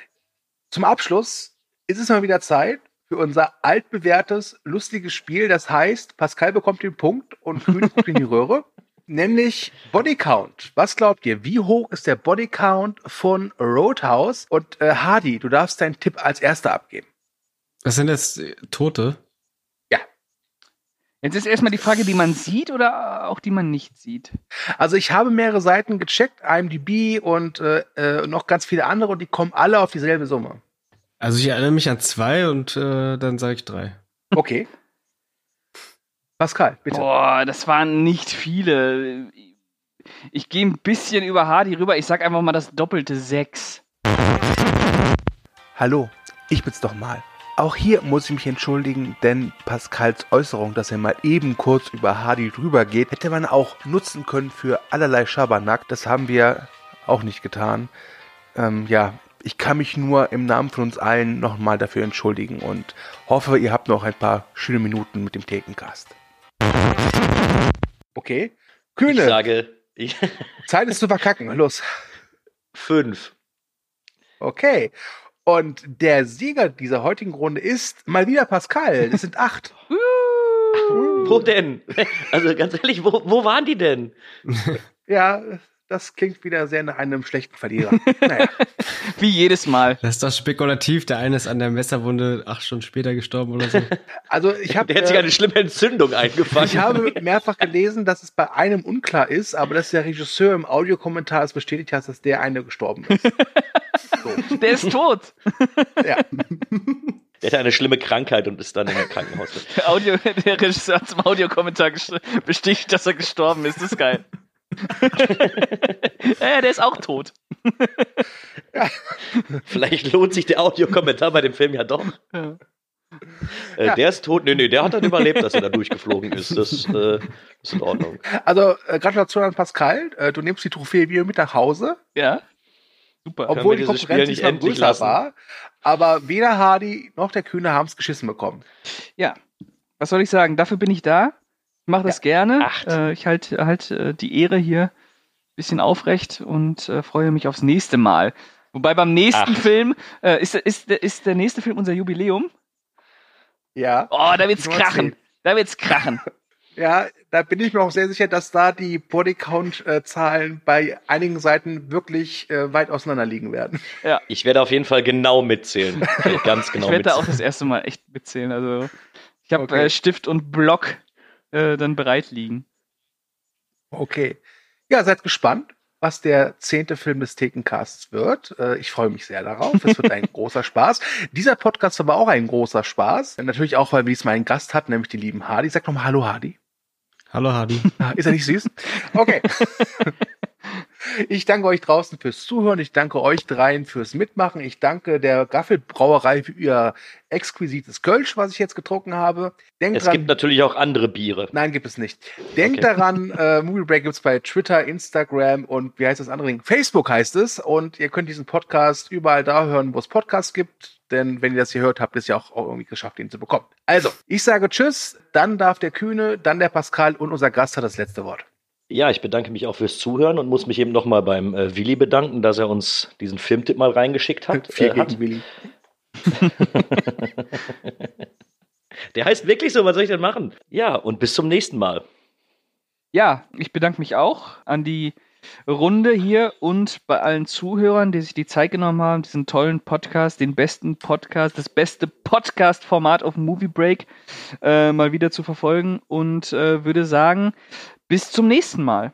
[SPEAKER 6] zum Abschluss ist es mal wieder Zeit für unser altbewährtes, lustiges Spiel. Das heißt, Pascal bekommt den Punkt und Kühn guckt in die Röhre. Nämlich Bodycount. Was glaubt ihr? Wie hoch ist der Bodycount von Roadhouse? Und äh, Hardy, du darfst deinen Tipp als erster abgeben.
[SPEAKER 7] Das sind jetzt äh, Tote.
[SPEAKER 2] Jetzt ist erstmal die Frage, die man sieht oder auch die man nicht sieht.
[SPEAKER 6] Also ich habe mehrere Seiten gecheckt, IMDb und äh, äh, noch ganz viele andere und die kommen alle auf dieselbe Summe.
[SPEAKER 7] Also ich erinnere mich an zwei und äh, dann sage ich drei.
[SPEAKER 6] Okay. Pascal, bitte.
[SPEAKER 2] Boah, das waren nicht viele. Ich gehe ein bisschen über Hardy rüber. Ich sag einfach mal das doppelte sechs.
[SPEAKER 6] Hallo, ich bin's doch mal. Auch hier muss ich mich entschuldigen, denn Pascals Äußerung, dass er mal eben kurz über Hardy drüber geht, hätte man auch nutzen können für allerlei Schabernack. Das haben wir auch nicht getan. Ähm, ja, ich kann mich nur im Namen von uns allen nochmal dafür entschuldigen und hoffe, ihr habt noch ein paar schöne Minuten mit dem Thekencast. Okay. Kühne.
[SPEAKER 1] Ich sage, ich [LAUGHS]
[SPEAKER 6] Zeit ist zu verkacken. Los.
[SPEAKER 1] fünf.
[SPEAKER 6] Okay. Und der Sieger dieser heutigen Runde ist mal wieder Pascal. Es sind acht. [LAUGHS]
[SPEAKER 1] Wo denn? Also ganz ehrlich, wo, wo waren die denn?
[SPEAKER 6] Ja, das klingt wieder sehr nach einem schlechten Verlierer. [LAUGHS] Naja.
[SPEAKER 2] Wie jedes Mal.
[SPEAKER 7] Das ist doch spekulativ. Der eine ist an der Messerwunde acht Stunden später gestorben oder so. [LAUGHS]
[SPEAKER 6] Also ich habe
[SPEAKER 1] Der hat sich eine schlimme Entzündung eingefangen.
[SPEAKER 6] ich habe mehrfach gelesen, dass es bei einem unklar ist, aber dass der Regisseur im Audiokommentar es bestätigt hat, dass der eine gestorben ist. [LAUGHS]
[SPEAKER 2] Der ist tot.
[SPEAKER 6] Ja.
[SPEAKER 1] Der hatte eine schlimme Krankheit und ist dann im Krankenhaus.
[SPEAKER 2] Der, Audio, der Regisseur hat zum Audiokommentar bestätigt, dass er gestorben ist. Das ist geil. Ja, [LAUGHS] der ist auch tot. [LAUGHS]
[SPEAKER 1] Vielleicht lohnt sich der Audiokommentar bei dem Film ja doch.
[SPEAKER 2] Ja.
[SPEAKER 1] Äh,
[SPEAKER 6] Ja.
[SPEAKER 1] Der ist tot. Nee, nee, der hat dann überlebt, dass er da durchgeflogen ist. Das äh, ist in Ordnung.
[SPEAKER 6] Also äh, Gratulation an Pascal. Äh, du nimmst die Trophäe wieder mit nach Hause,
[SPEAKER 2] Ja. Super.
[SPEAKER 6] obwohl die Konkurrenz
[SPEAKER 1] nicht endlich lassen?
[SPEAKER 6] war. Aber weder Hardy noch der Kühne haben es geschissen bekommen.
[SPEAKER 2] Ja. Was soll ich sagen? Dafür bin ich da. Ich mache das gerne.
[SPEAKER 1] Acht.
[SPEAKER 2] Äh, ich halte halt äh, die Ehre hier ein bisschen aufrecht und äh, freue mich aufs nächste Mal. Wobei beim nächsten
[SPEAKER 1] Acht.
[SPEAKER 2] Film, äh, ist, ist, ist der nächste Film unser Jubiläum?
[SPEAKER 6] Ja.
[SPEAKER 2] Oh, da wird's krachen.
[SPEAKER 6] 10.
[SPEAKER 2] Da wird's krachen. [LAUGHS]
[SPEAKER 6] Ja, da bin ich mir auch sehr sicher, dass da die Bodycount-Zahlen bei einigen Seiten wirklich äh, weit auseinander liegen werden.
[SPEAKER 1] Ich werde auf jeden Fall genau mitzählen. Ich [LAUGHS] werde ganz genau
[SPEAKER 2] ich werde da auch das erste Mal echt mitzählen. Also ich habe
[SPEAKER 6] Okay.
[SPEAKER 2] äh, Stift und Block äh, dann bereit liegen.
[SPEAKER 6] Okay. Ja, seid gespannt, was der zehnte Film des Thekencasts wird. Äh, ich freue mich sehr darauf. Es wird ein [LAUGHS] großer Spaß. Dieser Podcast war auch ein großer Spaß. Natürlich auch, weil wir diesmal einen Gast hatten, nämlich die lieben Hardy. Sag nochmal Hallo Hardy.
[SPEAKER 7] Hallo Hardy.
[SPEAKER 6] Ah, Ist er nicht süß? Okay. [LAUGHS] Ich danke euch draußen fürs Zuhören. Ich danke euch dreien fürs Mitmachen. Ich danke der Gaffelbrauerei für ihr exquisites Kölsch, was ich jetzt getrunken habe. Denkt
[SPEAKER 1] Es
[SPEAKER 6] dran,
[SPEAKER 1] gibt natürlich auch andere Biere.
[SPEAKER 6] Nein, gibt es nicht. Denkt
[SPEAKER 1] Okay.
[SPEAKER 6] daran, [LAUGHS] äh, Movie Break gibt's bei Twitter, Instagram und wie heißt das andere Ding? Facebook heißt es. Und ihr könnt diesen Podcast überall da hören, wo es Podcasts gibt. Denn wenn ihr das hier hört, habt ihr es ja auch irgendwie geschafft, ihn zu bekommen. Also, ich sage Tschüss, dann darf der Kühne, dann der Pascal und unser Gast hat das letzte Wort.
[SPEAKER 1] Ja, ich bedanke mich auch fürs Zuhören und muss mich eben nochmal beim äh, Willi bedanken, dass er uns diesen Filmtipp mal reingeschickt hat.
[SPEAKER 6] Viel
[SPEAKER 1] Äh, hat.
[SPEAKER 6] Willi. [LAUGHS]
[SPEAKER 1] Der heißt wirklich so, was soll ich denn machen? Ja, und bis zum nächsten Mal.
[SPEAKER 2] Ja, ich bedanke mich auch an die Runde hier und bei allen Zuhörern, die sich die Zeit genommen haben, diesen tollen Podcast, den besten Podcast, das beste Podcast-Format auf Movie Break äh, mal wieder zu verfolgen und äh, würde sagen, bis zum nächsten Mal.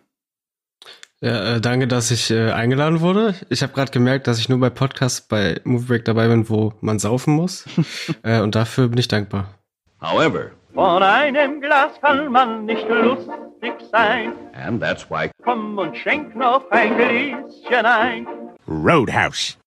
[SPEAKER 7] Ja, äh, danke, dass ich äh, eingeladen wurde. Ich habe gerade gemerkt, dass ich nur bei Podcasts bei Movie Break dabei bin, wo man saufen muss. [LAUGHS] äh, und dafür bin ich dankbar.
[SPEAKER 3] However,
[SPEAKER 12] Von einem Glas kann man nicht lustig sein.
[SPEAKER 3] and that's why
[SPEAKER 12] Komm und schenk noch ein Gläschen ein.
[SPEAKER 11] Roadhouse.